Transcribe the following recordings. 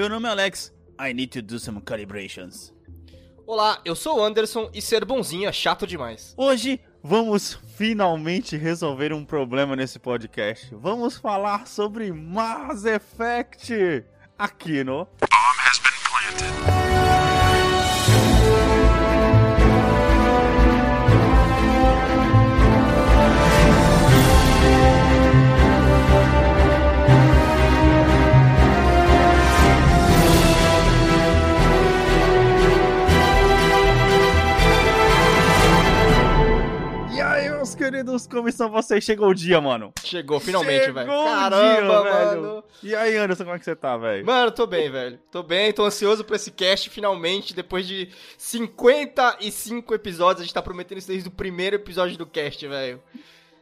Meu nome é Alex. I need to do some calibrations. Olá, eu sou o Anderson e ser bonzinho é chato demais. Hoje vamos finalmente resolver um problema nesse podcast. Vamos falar sobre Mass Effect aqui no E queridos, como estão vocês? Chegou o dia, mano. Chegou finalmente, velho. Caramba, dia, velho. mano. E aí, Anderson, como é que você tá, velho? Mano, tô bem, velho. Tô bem, tô ansioso pra esse cast finalmente. Depois de 55 episódios, a gente tá prometendo isso desde o primeiro episódio do cast, velho.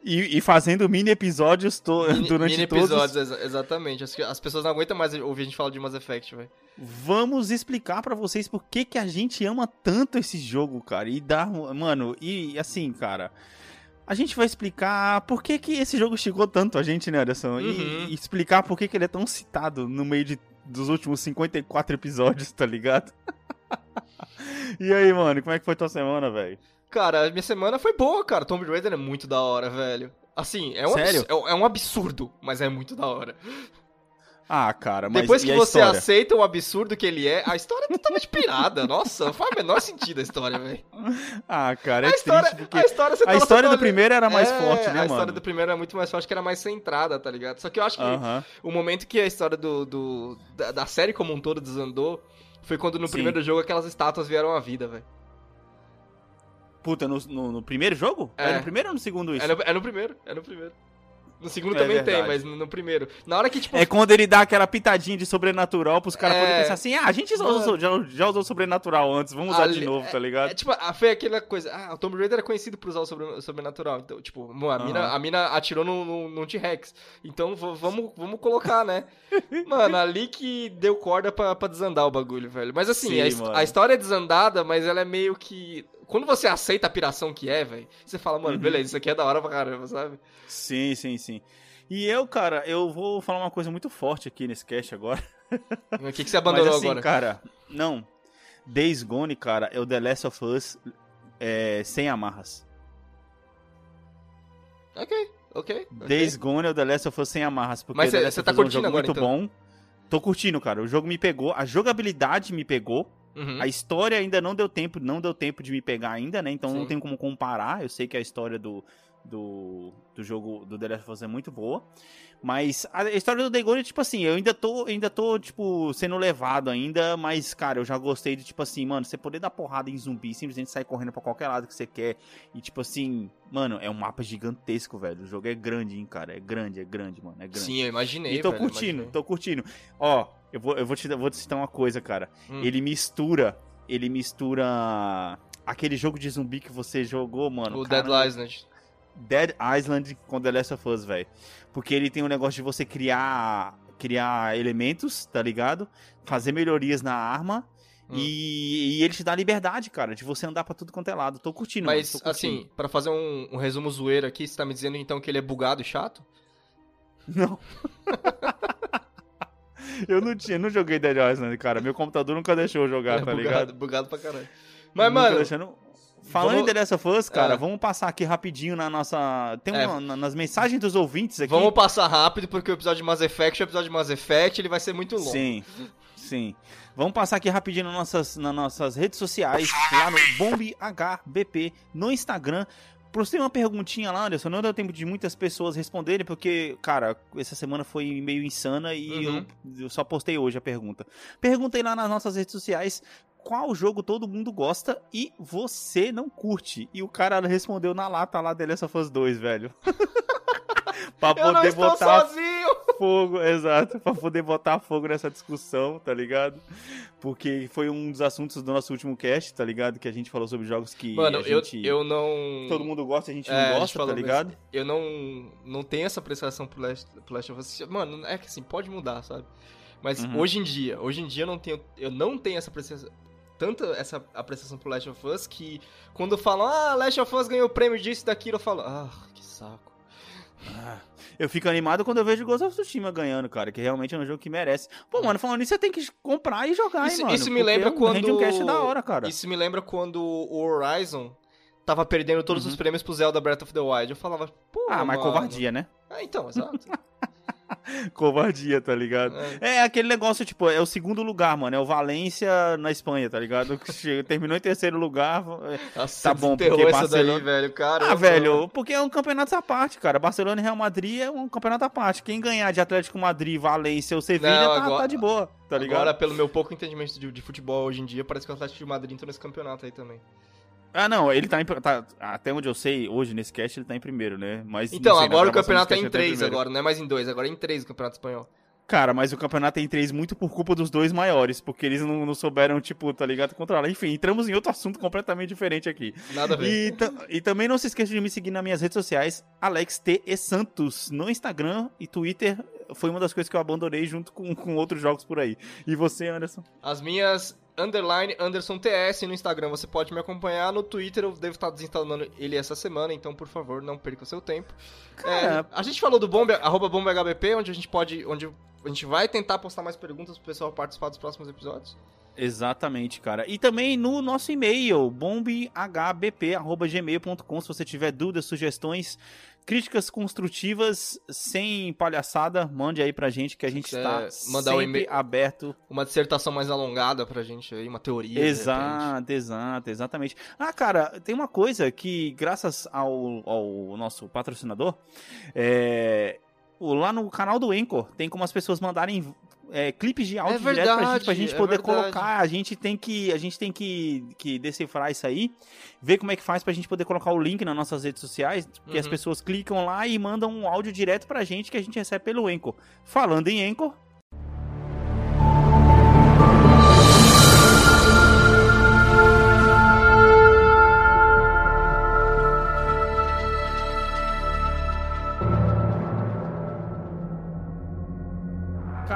E, e fazendo mini episódios to- Mini, durante mini todos. episódios, exa- exatamente. As, as pessoas não aguentam mais ouvir a gente falar de Mass Effect, velho. Vamos explicar pra vocês por que, que a gente ama tanto esse jogo, cara. E dar. Mano, e assim, cara. A gente vai explicar por que, que esse jogo chegou tanto a gente, né, Anderson? E- Uhum. E, explicar por que, que ele é tão citado no meio de, dos últimos 54 episódios, tá ligado? e aí, mano, como é que foi tua semana, velho? Cara, minha semana foi boa, cara. Tomb Raider é muito da hora, velho. Assim, é um, Sério? é, é um absurdo, mas é muito da hora. Ah, cara, mas Depois que a você história? aceita o absurdo que ele é, a história é totalmente pirada. Nossa, não faz o menor sentido a história, velho. Ah, cara, é a história, triste porque a história, a história do primeiro era mais É, forte, né, A história mano? do primeiro era muito mais forte, que era mais centrada, tá ligado? Só que eu acho que Aham. o momento que a história do, do- da, da série como um todo desandou foi quando no Sim. primeiro jogo aquelas estátuas vieram à vida, velho. Puta, no, no- no primeiro jogo? É. É no primeiro ou no segundo isso? É no, é no primeiro, é no primeiro. No segundo É também tem, verdade. mas no, primeiro. Na hora que, tipo, É quando ele dá aquela pitadinha de sobrenatural pros caras É. poderem pensar assim, ah, a gente já usou, já, já usou sobrenatural antes, vamos usar de Ali- novo, tá É ligado? tipo, a- foi aquela coisa. Ah, o Tomb Raider é conhecido por usar o sobre- o sobrenatural. Então, tipo, mano, a, mina, Aham. a mina atirou num no, no T-Rex. Então vamos, vamos colocar, né? mano, ali que deu corda pra, pra desandar o bagulho, velho. Mas assim, Sim, a, a história é desandada, mas ela é meio que. Quando você aceita a piração que é, velho, você fala, mano, Uhum. beleza, isso aqui é da hora pra caramba, sabe? Sim, sim, sim. E eu, cara, eu vou falar uma coisa muito forte aqui nesse cast agora. O que, que você abandonou Mas assim, agora? cara, não. Days Gone, cara, é o The Last of Us é, sem amarras. Ok, ok. ok. Days Gone é o The Last of Us sem amarras, porque Mas The cê- Last cê of tá Us é um curtindo jogo agora, muito então? bom. Tô curtindo, cara. O jogo me pegou, a jogabilidade me pegou. Uhum. A história ainda não deu tempo, não deu tempo de me pegar ainda, né? Então Sim. não tem como comparar. Eu sei que a história do, do, do jogo do The Last of Us é muito boa. Mas a história do Dagon é tipo assim, eu ainda tô, ainda tô, tipo, sendo levado ainda, mas, cara, eu já gostei de, tipo assim, mano, você poder dar porrada em zumbi, simplesmente sair correndo pra qualquer lado que você quer. E, tipo assim, mano, é um mapa gigantesco, velho. O jogo é grande, hein, cara. É grande, é grande, mano. É grande. Sim, eu imaginei. E tô velho, curtindo, imaginei. tô curtindo. Ó, eu vou, eu vou te, vou te citar uma coisa, cara. Hum. Ele mistura. Ele mistura aquele jogo de zumbi que você jogou, mano. O caramba, Dead Island. Dead Island com The Last of Us, velho. Porque ele tem um negócio de você criar criar elementos, tá ligado? Fazer melhorias na arma. Hum. E, e ele te dá liberdade, cara, de você andar pra tudo quanto é lado. Tô curtindo, Mas, mano, tô curtindo. assim, pra fazer um, um resumo zoeiro aqui, você tá me dizendo então que ele é bugado e chato? Não. eu não tinha, não joguei Dead Island, cara. Meu computador nunca deixou eu jogar, é tá bugado, ligado? bugado pra caralho. Mas, mano, deixando- Falando vamos- em The Last of Us, cara, É. vamos passar aqui rapidinho na nossa. Tem É. uma, na- nas mensagens dos ouvintes aqui. vamos passar rápido, porque o episódio de Mass Effect é o episódio de Mass Effect, ele vai ser muito longo. Sim, sim. Vamos passar aqui rapidinho nas nossas, nas nossas redes sociais, lá no BombHBP, no Instagram. Postei uma perguntinha lá, Anderson, não deu tempo de muitas pessoas responderem, porque, cara, essa semana foi meio insana e Uhum. eu, eu só postei hoje a pergunta. Perguntei lá nas nossas redes sociais qual jogo todo mundo gosta e você não curte. E o cara respondeu na lata lá The Last of Us 2, velho. pra Eu não poder estou botar sozinho! fogo, exato, pra poder botar fogo nessa discussão, tá ligado? Porque foi um dos assuntos do nosso último cast, tá ligado? Que a gente falou sobre jogos que Mano, eu, gente, eu não... todo mundo gosta e a gente É, não gosta, tá ligado? Eu não, não tenho essa apreciação pro Last, pro Last of Us. Mano, é que assim, pode mudar, sabe? Mas Uhum. hoje em dia, hoje em dia eu não tenho, eu não tenho essa apreciação, tanta essa apreciação pro Last of Us que quando falam, ah, Last of Us ganhou o prêmio disso e daquilo, eu falo, ah, que saco. Ah, eu fico animado quando eu vejo Ghost of Tsushima ganhando, cara, que realmente é um jogo que merece. Pô, mano, falando nisso, você tem que comprar e jogar, Isso, hein, mano. isso me lembra um quando. um cash da hora, cara. Isso me lembra quando o Horizon tava perdendo todos Uhum. os prêmios pro Zelda Breath of the Wild. Eu falava, pô. Ah, mas mano. covardia, né? Ah, então, exato. Covardia, tá ligado? É. É aquele negócio, tipo, é o segundo lugar, mano. É o Valência na Espanha, tá ligado? Terminou em terceiro lugar. é- Nossa, Tá bom, porque essa Barcelona- daí, velho. Cara, Ah, velho, porque é um campeonato à parte, cara. Barcelona e Real Madrid é um campeonato à parte. Quem ganhar de Atlético Madrid, Valência ou Sevilha Não, tá, agora- tá de boa, tá ligado? Agora, pelo meu pouco entendimento de, de futebol hoje em dia, parece que o Atlético de Madrid entrou nesse campeonato aí também. Ah, não, ele tá, em, tá- Até onde eu sei, hoje nesse cast ele tá em primeiro, né? Mas Então, sei, agora o campeonato é desse em tá três agora, não é mais em dois, agora é em três o campeonato espanhol. Cara, mas o campeonato tem três muito por culpa dos dois maiores, porque eles não, não souberam, tipo, tá ligado? Controlar. Enfim, entramos em outro assunto completamente diferente aqui. Nada a ver. E, e também não se esqueça de me seguir nas minhas redes sociais, Alex T. E Santos, no Instagram e Twitter. Foi uma das coisas que eu abandonei junto com, com outros jogos por aí. E você, Anderson? As minhas underline Anderson TS no Instagram, você pode me acompanhar. No Twitter eu devo estar desinstalando ele essa semana, então por favor, não perca o seu tempo. Cara- É, a gente falou do bombe, arroba bombehbp, onde a gente pode. onde a gente vai tentar postar mais perguntas pro pessoal participar dos próximos episódios. Exatamente, cara. E também no nosso e-mail, bombhbp.gmail.com, se você tiver dúvidas, sugestões, críticas construtivas, sem palhaçada, mande aí pra gente que a gente quiser tá mandar um sempre e-mail- aberto Uma dissertação mais alongada pra gente aí, uma teoria. Exato, exato, exatamente. Ah, cara, tem uma coisa que, graças ao, ao nosso patrocinador, é, lá no canal do Anchor, tem como as pessoas mandarem é, clipes de áudio É direto pra gente, verdade, pra gente é poder verdade. colocar. A gente tem que, a gente tem que, que decifrar isso aí, ver como é que faz pra gente poder colocar o link nas nossas redes sociais, as Uhum. pessoas clicam lá e mandam um áudio direto pra gente que a gente recebe pelo Anchor. Falando em Anchor,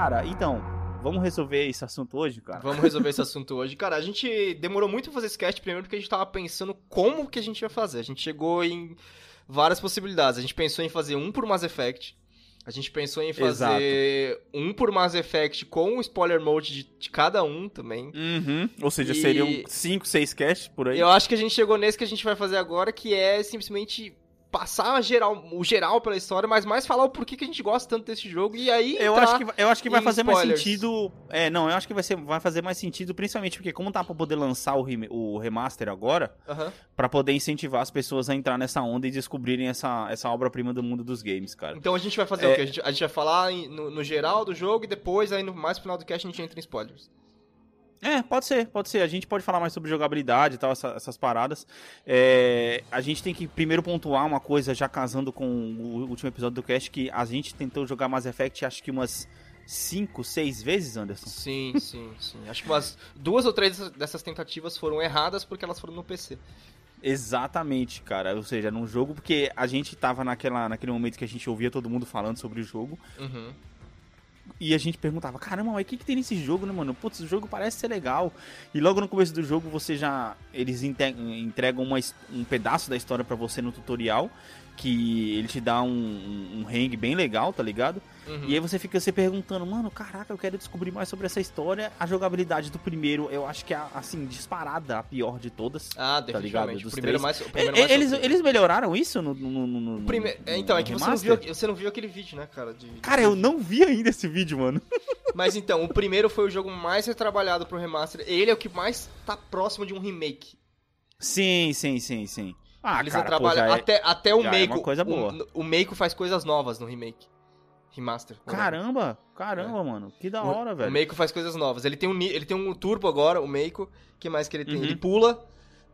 cara, então, vamos resolver esse assunto hoje, cara? Vamos resolver esse assunto hoje. Cara, a gente demorou muito pra fazer esse cast primeiro porque a gente tava pensando como que a gente ia fazer. A gente chegou em várias possibilidades. A gente pensou em fazer um por Mass Effect. A gente pensou em fazer um por Mass Effect com o spoiler mode de, de cada um também. Uhum. Ou seja, E- seriam 5, 6 casts por aí. Eu acho que a gente chegou nesse que a gente vai fazer agora, que é simplesmente passar geral, o geral pela história, mas mais falar o porquê que a gente gosta tanto desse jogo e aí Eu acho, que, vai- eu acho que vai fazer mais spoilers. sentido. É, não, eu acho que vai, ser, vai fazer mais sentido, principalmente porque, como tá pra poder lançar o, rem- o remaster agora, Aham. pra poder incentivar as pessoas a entrar nessa onda e descobrirem essa, essa obra-prima do mundo dos games, cara. Então a gente vai fazer É. o quê? A gente, a gente vai falar no, no geral do jogo e depois, aí no mais final do cast, a gente entra em spoilers. É, pode ser, pode ser. A gente pode falar mais sobre jogabilidade e tal, essa- essas paradas. É, a gente tem que primeiro pontuar uma coisa, já casando com o último episódio do cast, que a gente tentou jogar Mass Effect acho que umas 5, 6 vezes, Anderson. Sim, sim, sim. Acho que umas duas ou três dessas tentativas foram erradas porque elas foram no PC. Exatamente, cara. Ou seja, num jogo, porque a gente tava naquela, naquele momento que a gente ouvia todo mundo falando sobre o jogo. Uhum. E a gente perguntava, caramba, mas o que, que tem nesse jogo, né, mano? Putz, o jogo parece ser legal. E logo no começo do jogo você já. Eles entregam uma um pedaço da história pra você no tutorial. Que ele te dá um, um, um hang bem legal, tá ligado? Uhum. E aí você fica se perguntando, mano, caraca, eu quero descobrir mais sobre essa história. A jogabilidade do primeiro, eu acho que é, assim, disparada a pior de todas. Ah, ligado? definitivamente. Dos o primeiro três. mais, o primeiro E- mais eles, sofrido. eles melhoraram isso no. no, no, no- primeiro- é, Então, é que você não, viu, você não viu aquele vídeo, né, cara? de- de- Cara, eu não vi ainda esse vídeo, mano. Mas então, o primeiro foi o jogo mais retrabalhado pro remaster. Ele é o que mais tá próximo de um remake. Sim, sim, sim, sim. Ah, Eles cara, pô, retrabalham já é- até, até o já é Meiko. uma coisa boa. O, o Meiko faz coisas novas no remake. Remaster. Caramba, caramba, mano. Que da O- hora, O velho. Meiko faz coisas novas. Ele tem um, ele tem um turbo agora, o Meiko. O que mais que ele tem? Uhum. Ele pula.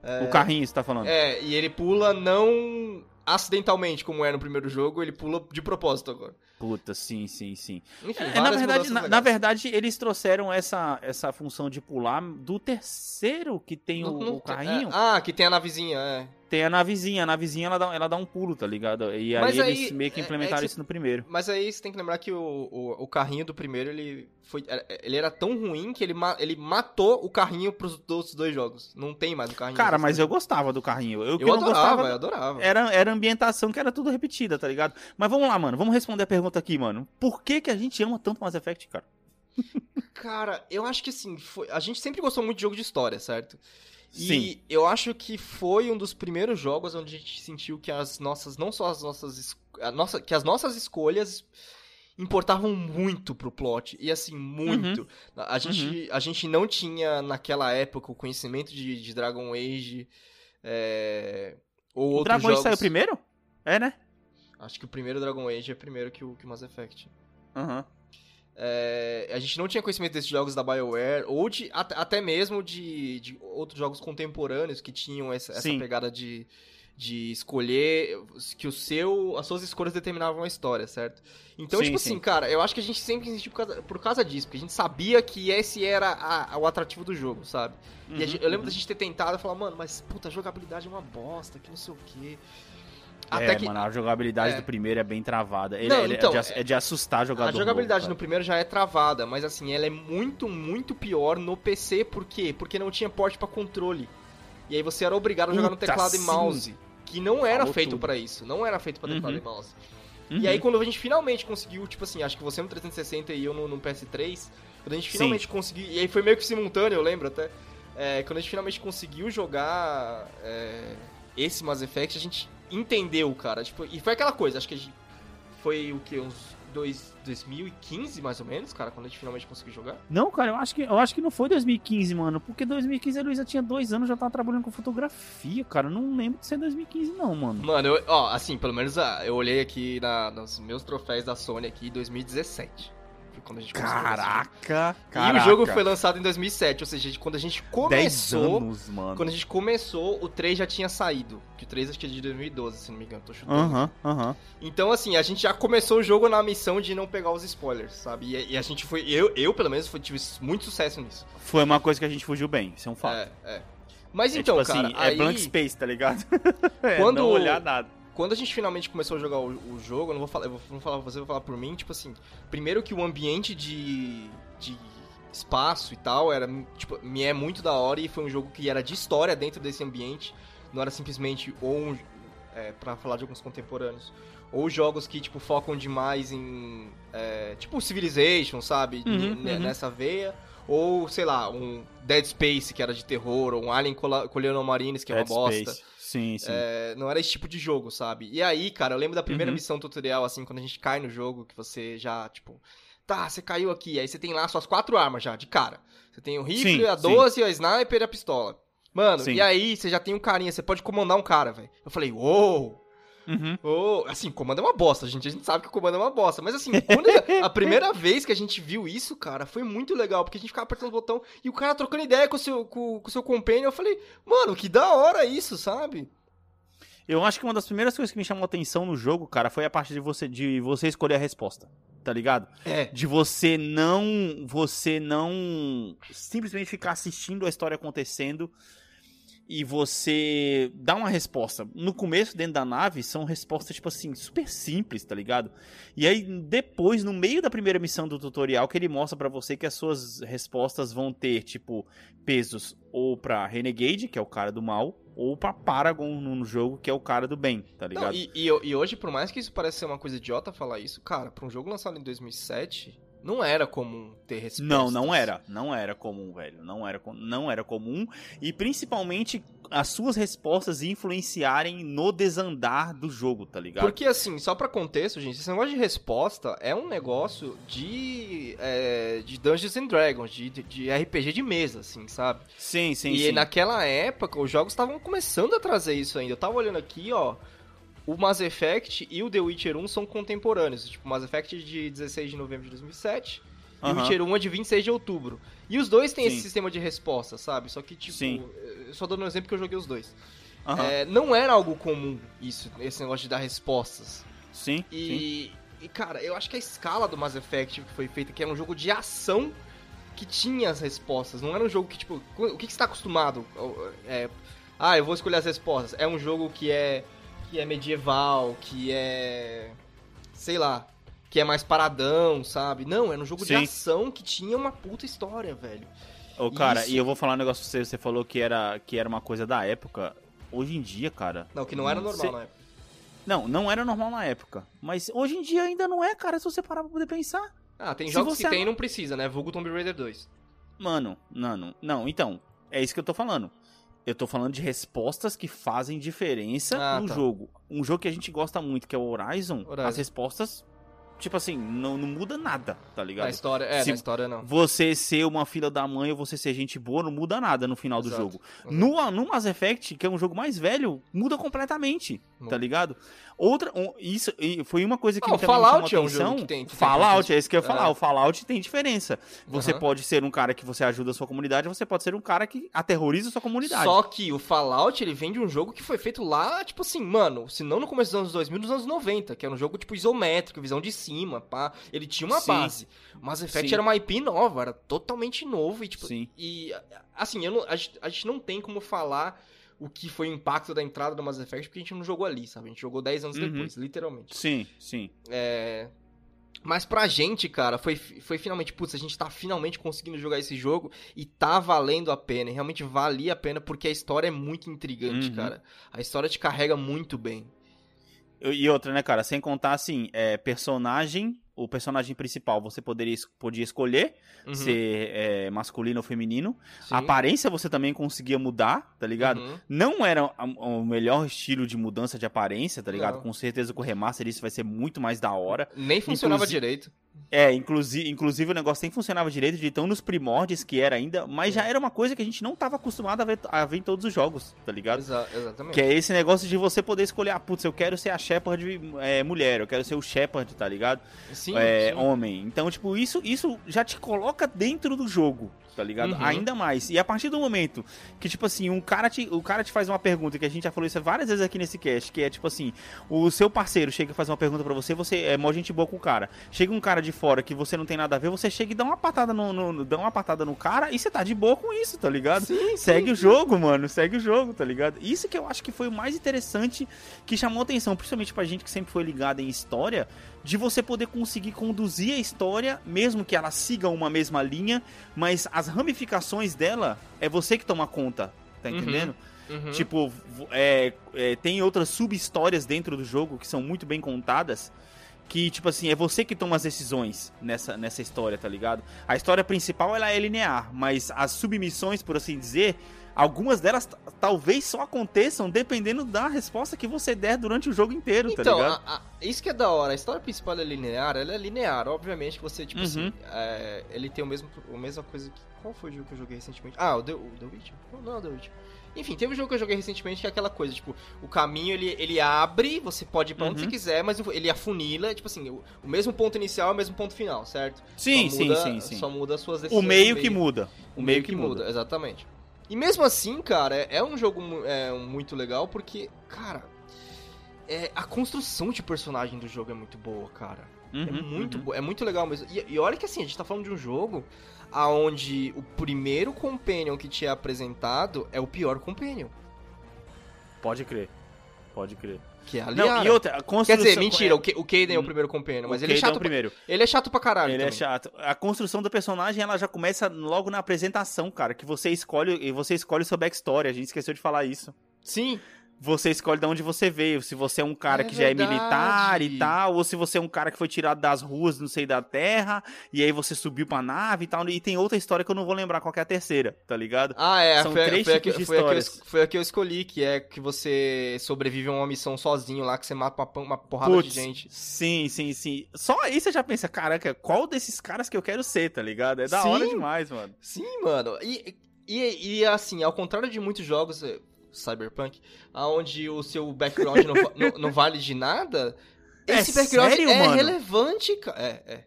é, O carrinho, você tá falando. É, e ele pula não acidentalmente, como é no primeiro jogo, ele pula de propósito agora. Puta, sim, sim, sim. Enfim, É, na várias verdade, na, na verdade, eles trouxeram essa, essa função de pular do terceiro que tem o, Não- não- o carrinho. é, ah, que tem a navezinha, é. Tem a navezinha, a navezinha ela dá, ela dá um pulo, tá ligado? E aí, aí, eles meio que é- é implementaram que- isso no primeiro. Mas aí você tem que lembrar que o, o, o carrinho do primeiro, ele foi. Ele era tão ruim que ele, ele matou o carrinho pros outros dois jogos. Não tem mais o carrinho. Cara, mas eu gostava do carrinho. Eu, Eu adorava, gostava eu adorava. era, era ambientação que era tudo repetida, tá ligado? Mas vamos lá, mano. Vamos responder a pergunta aqui, mano. Por que, que a gente ama tanto Mass Effect, cara? Cara, eu acho que assim, foi- a gente sempre gostou muito de jogo de história, certo? E Sim. eu acho que foi um dos primeiros jogos onde a gente sentiu que as nossas, não só as nossas, nossa, que as nossas escolhas importavam muito pro plot. E assim, muito. A, gente, a gente não tinha naquela época o conhecimento de, de Dragon Age. é, ou O outros Dragon Age jogos. saiu primeiro? É, né? Acho que o primeiro Dragon Age é primeiro que o, que o Mass Effect. Aham. É, a gente não tinha conhecimento desses jogos da BioWare, ou de, at- até mesmo de, de outros jogos contemporâneos que tinham essa, essa pegada de, de escolher, que o seu, as suas escolhas determinavam a história, certo? Então, Sim, tipo sim. assim, cara, eu acho que a gente sempre insistiu por causa, por causa disso, porque a gente sabia que esse era a- a- o atrativo do jogo, sabe? E Uhum, gente- eu lembro uhum. da gente ter tentado e falar, mano, mas puta, a jogabilidade é uma bosta, que não sei o quê. é, mano, a jogabilidade é. do primeiro é bem travada. Ele, Não, ele então, é, de, é de assustar jogador. A jogabilidade novo, no primeiro já é travada, mas assim, ela é muito, muito pior no PC, por quê? Porque não tinha porte pra controle. E aí você era obrigado a jogar no Puta, teclado e sim. mouse, que não era Falou feito pra isso, não era feito pra teclado Uhum. e mouse. Uhum. E aí quando a gente finalmente conseguiu, tipo assim, acho que você no 360 e eu no, no PS3, quando a gente Sim. finalmente conseguiu, e aí foi meio que simultâneo, eu lembro até, é, quando a gente finalmente conseguiu jogar é, esse Mass Effect, a gente entendeu, cara, tipo, e foi aquela coisa, acho que a gente foi o que, uns dois, 2015 mais ou menos, cara, quando a gente finalmente conseguiu jogar. Não, cara, eu acho, que, eu acho que não foi 2015, mano. Porque 2015 a Luísa tinha dois anos já tava trabalhando com fotografia, cara. Eu Não lembro de ser 2015, não, mano. Mano, eu, ó, assim, pelo menos ah, eu olhei aqui na- nos meus troféus da Sony aqui em 2017. Quando a gente esse jogo. Caraca, E caraca. o jogo foi lançado em 2007, ou seja, quando a gente 10 começou, anos, mano. quando a gente começou, o 3 já tinha saído. Que o 3 acho que é de 2012, se não me engano, tô chutando. Aham, aham. Então, assim, a gente já começou o jogo na missão de não pegar os spoilers, sabe? E, e a gente foi, eu, eu pelo menos, tive muito sucesso nisso. Foi uma coisa que a gente fugiu bem, isso é um fato. É, é. Mas É então, tipo cara, assim, aí, é blank space, tá ligado? é, Quando- não olhar nada. Quando a gente finalmente começou a jogar o, o jogo, eu não vou falar, eu vou, não falar pra você, eu vou falar por mim, tipo assim, primeiro que o ambiente de, de espaço e tal era, tipo, me é muito da hora e foi um jogo que era de história dentro desse ambiente, não era simplesmente ou um, é, para falar de alguns contemporâneos, ou jogos que, tipo, focam demais em, é, tipo, Civilization, sabe, Uhum, uhum. nessa veia, ou, sei lá, um Dead Space, que era de terror, ou um Alien Colonial Marines, que é uma Dead bosta. Space. Sim, sim. É, não era esse tipo de jogo, sabe? E aí, cara, eu lembro da primeira Uhum. missão tutorial, assim, quando a gente cai no jogo, que você já, tipo, tá, você caiu aqui, aí você tem lá suas quatro armas já, de cara. Você tem o rifle, Sim, a sim. 12, a sniper e a pistola. Mano, Sim. e aí você já tem um carinha, você pode comandar um cara, velho. Eu falei, uou! Uhum. Ô, assim, comando é uma bosta, gente. A gente sabe que o comando é uma bosta. Mas assim, quando a, primeira vez que a gente viu isso, cara, foi muito legal. Porque a gente ficava apertando o botão e o cara trocando ideia com o seu, com, com o seu companion. Eu falei, mano, que da hora isso, sabe? Eu acho que uma das primeiras coisas que me chamou a atenção no jogo, cara, foi a parte de você, de você escolher a resposta. Tá ligado? É. De você não. Você não. Simplesmente ficar assistindo a história acontecendo e você dá uma resposta. No começo, dentro da nave, são respostas, tipo assim, super simples, tá ligado? E aí, depois, no meio da primeira missão do tutorial, que ele mostra pra você que as suas respostas vão ter, tipo, pesos ou pra Renegade, que é o cara do mal, ou pra Paragon no jogo, que é o cara do bem, tá ligado? Não, e, e, e hoje, por mais que isso pareça ser uma coisa idiota falar isso, cara, pra um jogo lançado em 2007, não era comum ter respostas. Não, não era. Não era comum, velho. Não era, não era comum. E principalmente as suas respostas influenciarem no desandar do jogo, tá ligado? Porque assim, só pra contexto, gente, esse negócio de resposta é um negócio de, é, de Dungeons and Dragons, de, de- RPG de mesa, assim, sabe? Sim, sim, e sim. naquela época, os jogos estavam começando a trazer isso ainda. Eu tava olhando aqui, ó. O Mass Effect e o The Witcher 1 são contemporâneos. Tipo, o Mass Effect é de 16 de novembro de 2007 e o. Witcher 1 é de 26 de outubro. E os dois têm esse Sim. sistema de resposta, sabe? Só que, tipo, Sim. só dando um exemplo que eu joguei os dois. É, não era algo comum isso, esse negócio de dar respostas. Sim, sim. E, e, cara, eu acho que a escala do Mass Effect que foi feita, que era um jogo de ação que tinha as respostas. Não era um jogo que, tipo, o que, que você tá acostumado? É, ah, eu vou escolher as respostas. É um jogo que é que é medieval, que é sei lá, que é mais paradão, sabe? Não, era um jogo Sim. de ação que tinha uma puta história, velho. Ô, cara, Isso. e eu vou falar um negócio pra você, você falou que era, que era uma coisa da época. Hoje em dia, cara. Não, que não era normal você... na época. Não, não era normal na época. Mas hoje em dia ainda não é, cara, se você parar pra poder pensar. Ah, tem jogos que tem e não precisa, né? Vulgo Tomb Raider 2. Mano, não, não, não, então, é isso que eu tô falando. Eu tô falando de respostas que fazem diferença ah, no tá. jogo. Um jogo que a gente gosta muito, que é o Horizon, Horizon. as respostas tipo assim, não, não muda nada, tá ligado? Na história, é, Se na história não. Você ser uma filha da mãe ou você ser gente boa, não muda nada no final Exato. do jogo. No, no Mass Effect, que é um jogo mais velho, muda completamente, tá ligado? Outra, um, isso foi uma coisa que ah, me Fallout chamou atenção. É um jogo que tem, que Fallout, é isso que eu ia falar. É. O Fallout tem diferença. Você uhum. pode ser um cara que você ajuda a sua comunidade, você pode ser um cara que aterroriza a sua comunidade. Só que o Fallout, ele vem de um jogo que foi feito lá, tipo assim, mano, se não no começo dos anos 2000, nos anos 90, que era um jogo tipo isométrico, visão de cima, pá. Ele tinha uma Sim. base. Mass Effect Sim. era uma IP nova, era totalmente novo e tipo, Sim. e assim, não, a, gente, a gente não tem como falar o que foi o impacto da entrada do Mass Effect, porque a gente não jogou ali, sabe? A gente jogou 10 anos uhum. depois, literalmente. Sim, sim. É... Mas pra gente, cara, foi, foi finalmente, putz, a gente tá finalmente conseguindo jogar esse jogo e tá valendo a pena. E realmente valia a pena porque a história é muito intrigante, uhum. cara. A história te carrega muito bem. E outra, né, cara? Sem contar, assim, é, personagem o personagem principal você poderia podia escolher uhum. ser é, masculino ou feminino. Sim. A aparência você também conseguia mudar, tá ligado? Uhum. Não era o melhor estilo de mudança de aparência, tá ligado? Não. Com certeza com o remaster isso vai ser muito mais da hora. Nem funcionava Inclusive... direito. É, inclusive, inclusive o negócio nem funcionava direito de tão nos primórdios que era ainda, mas já era uma coisa que a gente não estava acostumado a ver, a ver em todos os jogos, tá ligado? Exa exatamente. Que é esse negócio de você poder escolher, ah, putz, eu quero ser a Shepard é, mulher, eu quero ser o Shepard, tá ligado? Sim, é, sim. Homem. Então, tipo, isso, isso já te coloca dentro do jogo, tá ligado? Uhum. Ainda mais. E a partir do momento que, tipo assim, um cara te, o cara te faz uma pergunta, que a gente já falou isso várias vezes aqui nesse cast, que é tipo assim, o seu parceiro chega e faz uma pergunta para você, você é mó gente boa com o cara. Chega um cara de fora que você não tem nada a ver, você chega e dá uma patada no, no dá uma patada no cara e você tá de boa com isso, tá ligado? Sim, segue sim, o jogo, mano, segue o jogo, tá ligado? Isso que eu acho que foi o mais interessante que chamou atenção, principalmente pra gente que sempre foi ligada em história, de você poder conseguir conduzir a história, mesmo que ela siga uma mesma linha, mas as ramificações dela é você que toma conta, tá uhum, entendendo? Uhum, uhum. Tipo, é, é, tem outras sub-histórias dentro do jogo que são muito bem contadas. Que, tipo assim, é você que toma as decisões nessa, nessa história, tá ligado? A história principal, ela é linear, mas as submissões, por assim dizer, Algumas delas talvez só aconteçam dependendo da resposta que você der durante o jogo inteiro, tá então, tá ligado? A, a, isso que é da hora. A história principal é linear, ela é linear. Obviamente que você, tipo assim, uhum. assim, é, ele tem o mesmo, a mesma coisa que... Qual foi o jogo que eu joguei recentemente? Ah, o The, o The Witcher? Não, não é o The Witcher. Enfim, teve um jogo que eu joguei recentemente que é aquela coisa, tipo, o caminho ele, ele abre, você pode ir pra onde uhum. você quiser, mas ele afunila, tipo assim, o, o, mesmo ponto inicial é o mesmo ponto final, certo? Sim, muda, sim, sim, sim. Só muda as suas decisões. O meio, meio que muda. O, o meio, meio que, que muda. muda, exatamente. E mesmo assim, cara, é, é um jogo é, muito legal porque, cara, é, a construção de personagem do jogo é muito boa, cara. É uhum, é muito uhum. é muito legal mesmo. E, e, olha que assim, a gente tá falando de um jogo aonde o primeiro companion que te é apresentado é o pior companion. Pode crer. Pode crer. Que é a Liara. Não, e outra, a construção... Quer dizer, mentira, o, o Kaden é o hum, primeiro companion, mas ele é chato. É o primeiro. Pra... Ele é chato pra caralho. Ele é também. é chato. A construção do personagem, ela já começa logo na apresentação, cara, que você escolhe e você escolhe sua backstory. A gente esqueceu de falar isso. Sim você escolhe de onde você veio. Se você é um cara é que verdade. já é militar e tal, ou se você é um cara que foi tirado das ruas, não sei, da terra, e aí você subiu pra nave e tal. E tem outra história que eu não vou lembrar qual é a terceira, tá ligado? Ah, é. São foi, três foi tipos a, de foi histórias. A eu, foi a que eu escolhi, que é que você sobrevive a uma missão sozinho lá, que você mata uma, uma porrada Puts, de gente. Sim, sim, sim. Só aí você já pensa, caraca, qual desses caras que eu quero ser, tá ligado? É da sim, hora demais, mano. Sim, mano. E, e, e assim, ao contrário de muitos jogos Cyberpunk, aonde o seu background não, não, não, vale de nada, é esse é background sério, é mano? relevante, cara. É, é.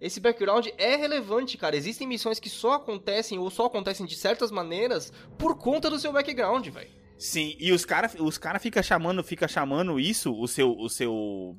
Esse background é relevante, cara. Existem missões que só acontecem ou só acontecem de certas maneiras por conta do seu background, velho. Sim, e os caras os cara fica chamando, fica chamando isso, o seu, o seu,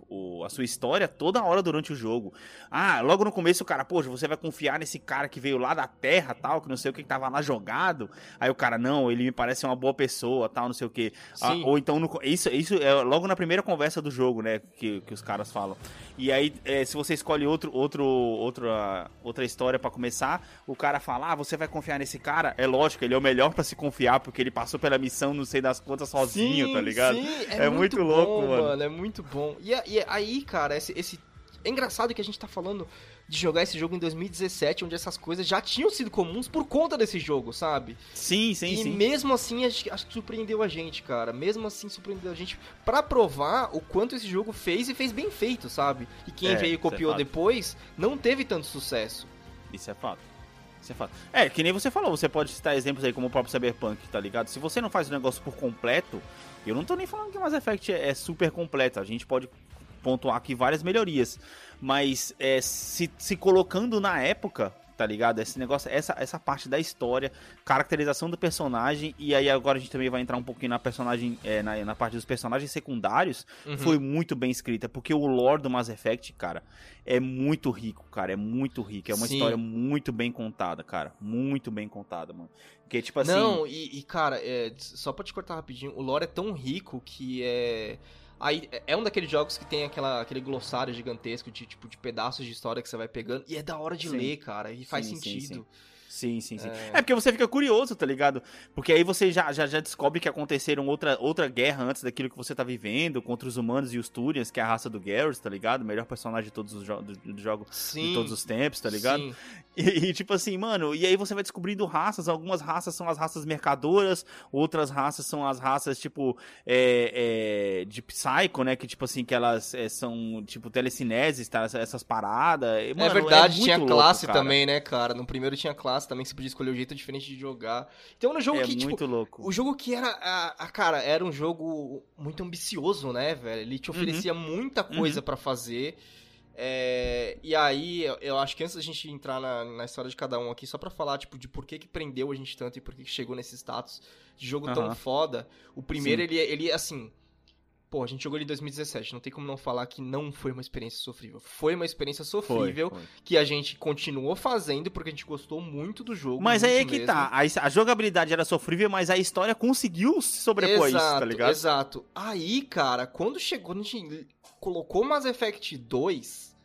o, a sua história toda hora durante o jogo. Ah, logo no começo o cara, poxa, você vai confiar nesse cara que veio lá da Terra, tal, que não sei o que, que tava lá jogado. Aí o cara, não, ele me parece uma boa pessoa, tal, não sei o que. Ah, ou então, no, isso, isso é logo na primeira conversa do jogo, né, que, que os caras falam. E aí, é, se você escolhe outro, outro, outra, outra história para começar, o cara fala, ah, você vai confiar nesse cara? É lógico, ele é o melhor para se confiar, porque ele passou pela missão no sei das contas sozinho, sim, tá ligado? Sim, é, é muito, muito, louco, bom, mano. É muito bom. E, e aí, cara, esse, esse. É engraçado que a gente tá falando de jogar esse jogo em 2017, onde essas coisas já tinham sido comuns por conta desse jogo, sabe? Sim, sim, e sim. E mesmo assim, acho que surpreendeu a gente, cara. Mesmo assim, surpreendeu a gente para provar o quanto esse jogo fez e fez bem feito, sabe? E quem é, veio e é copiou é depois não teve tanto sucesso. Isso é fato. Você. É, que nem você falou, você pode citar exemplos aí como o próprio Cyberpunk, tá ligado? Se você não faz o negócio por completo, eu não tô nem falando que o Mass Effect é, é super completo, a gente pode pontuar aqui várias melhorias, mas é, se, se colocando na época, tá ligado? Esse negócio, essa, essa parte da história, caracterização do personagem, e aí agora a gente também vai entrar um pouquinho na personagem, é, na, na parte dos personagens secundários, uhum. foi muito bem escrita, porque o lore do Mass Effect, cara, é muito rico, cara, é muito rico, é uma Sim. história muito bem contada, cara, muito bem contada, mano. Porque, tipo assim... Não, e, e cara, é, só pra te cortar rapidinho, o lore é tão rico que é Aí é um daqueles jogos que tem aquela, aquele glossário gigantesco de tipo de pedaços de história que você vai pegando e é da hora de sim. ler, cara, e faz sim, sentido. Sim, Sim, sim, sim. É... é... porque você fica curioso, tá ligado? Porque aí você já, já, já descobre que aconteceram outra, outra guerra antes daquilo que você tá vivendo, contra os humanos e os Turians, que é a raça do Garrus, tá ligado? Melhor personagem de todos os jo do, do jogo sim, de todos os tempos, tá ligado? E, e, tipo assim, mano, e aí você vai descobrindo raças, algumas raças são as raças mercadoras, outras raças são as raças, tipo, é, é, de Psycho, né? Que, tipo assim, que elas é, são, tipo, telecineses, tá? Essas paradas. É mano, é verdade, tinha louco, classe cara. também, né, cara? No primeiro tinha classe também, você podia escolher um jeito diferente de jogar. Então era um jogo é que, muito tipo, louco. o jogo que era, a, a, cara, era um jogo muito ambicioso, né, velho? Ele te uhum. oferecia uhum. muita coisa uhum. para fazer. É, e aí, eu, eu, acho que antes da gente entrar na, na, história de cada um aqui, só pra falar, tipo, de por que que prendeu a gente tanto e por que que chegou nesse status de jogo uhum. tão foda. O primeiro, ele, ele, assim, Pô, a gente jogou ele em 2017, não tem como não falar que não foi uma experiência sofrível. Foi uma experiência sofrível foi, foi. que a gente continuou fazendo porque a gente gostou muito do jogo. Mas aí é que tá, a, a, jogabilidade era sofrível, mas a história conseguiu se sobrepor exato, a isso, tá ligado? Exato. Aí, cara, quando chegou, a gente colocou Mass Effect 2,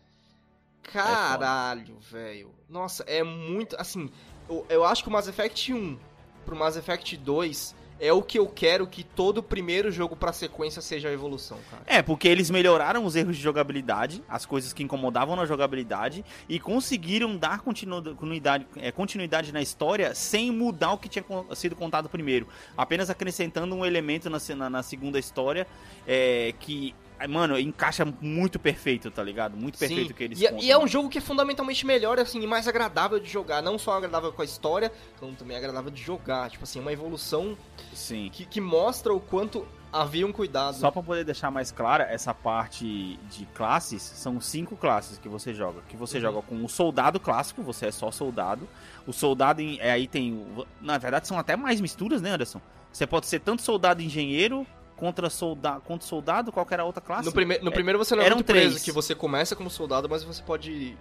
caralho, é velho. Nossa, é muito, assim, eu, eu acho que o Mass Effect 1 pro Mass Effect 2 é o que eu quero que todo primeiro jogo pra sequência seja a evolução, cara. É, porque eles melhoraram os erros de jogabilidade, as coisas que incomodavam na jogabilidade, e conseguiram dar continuidade, é, continuidade na história sem mudar o que tinha sido contado primeiro. Apenas acrescentando um elemento na, na, na segunda história é, que Mano, encaixa muito perfeito, tá ligado? Muito perfeito o que eles e, contam, é, e é um jogo que é fundamentalmente melhor, assim, e mais agradável de jogar. Não só agradável com a história, como também agradável de jogar. Tipo assim, uma evolução Sim. Que, que mostra o quanto havia um cuidado. Só pra poder deixar mais clara, essa parte de classes, são cinco classes que você joga. Que você uhum. joga com o soldado clássico, você é só soldado. O soldado, em, é, aí tem... Na verdade, são até mais misturas, né, Anderson? Você pode ser tanto soldado engenheiro, contra soldado, contra soldado, qual era a outra classe? No, prime no é, primeiro você não é muito três. preso, que você começa como soldado, mas você pode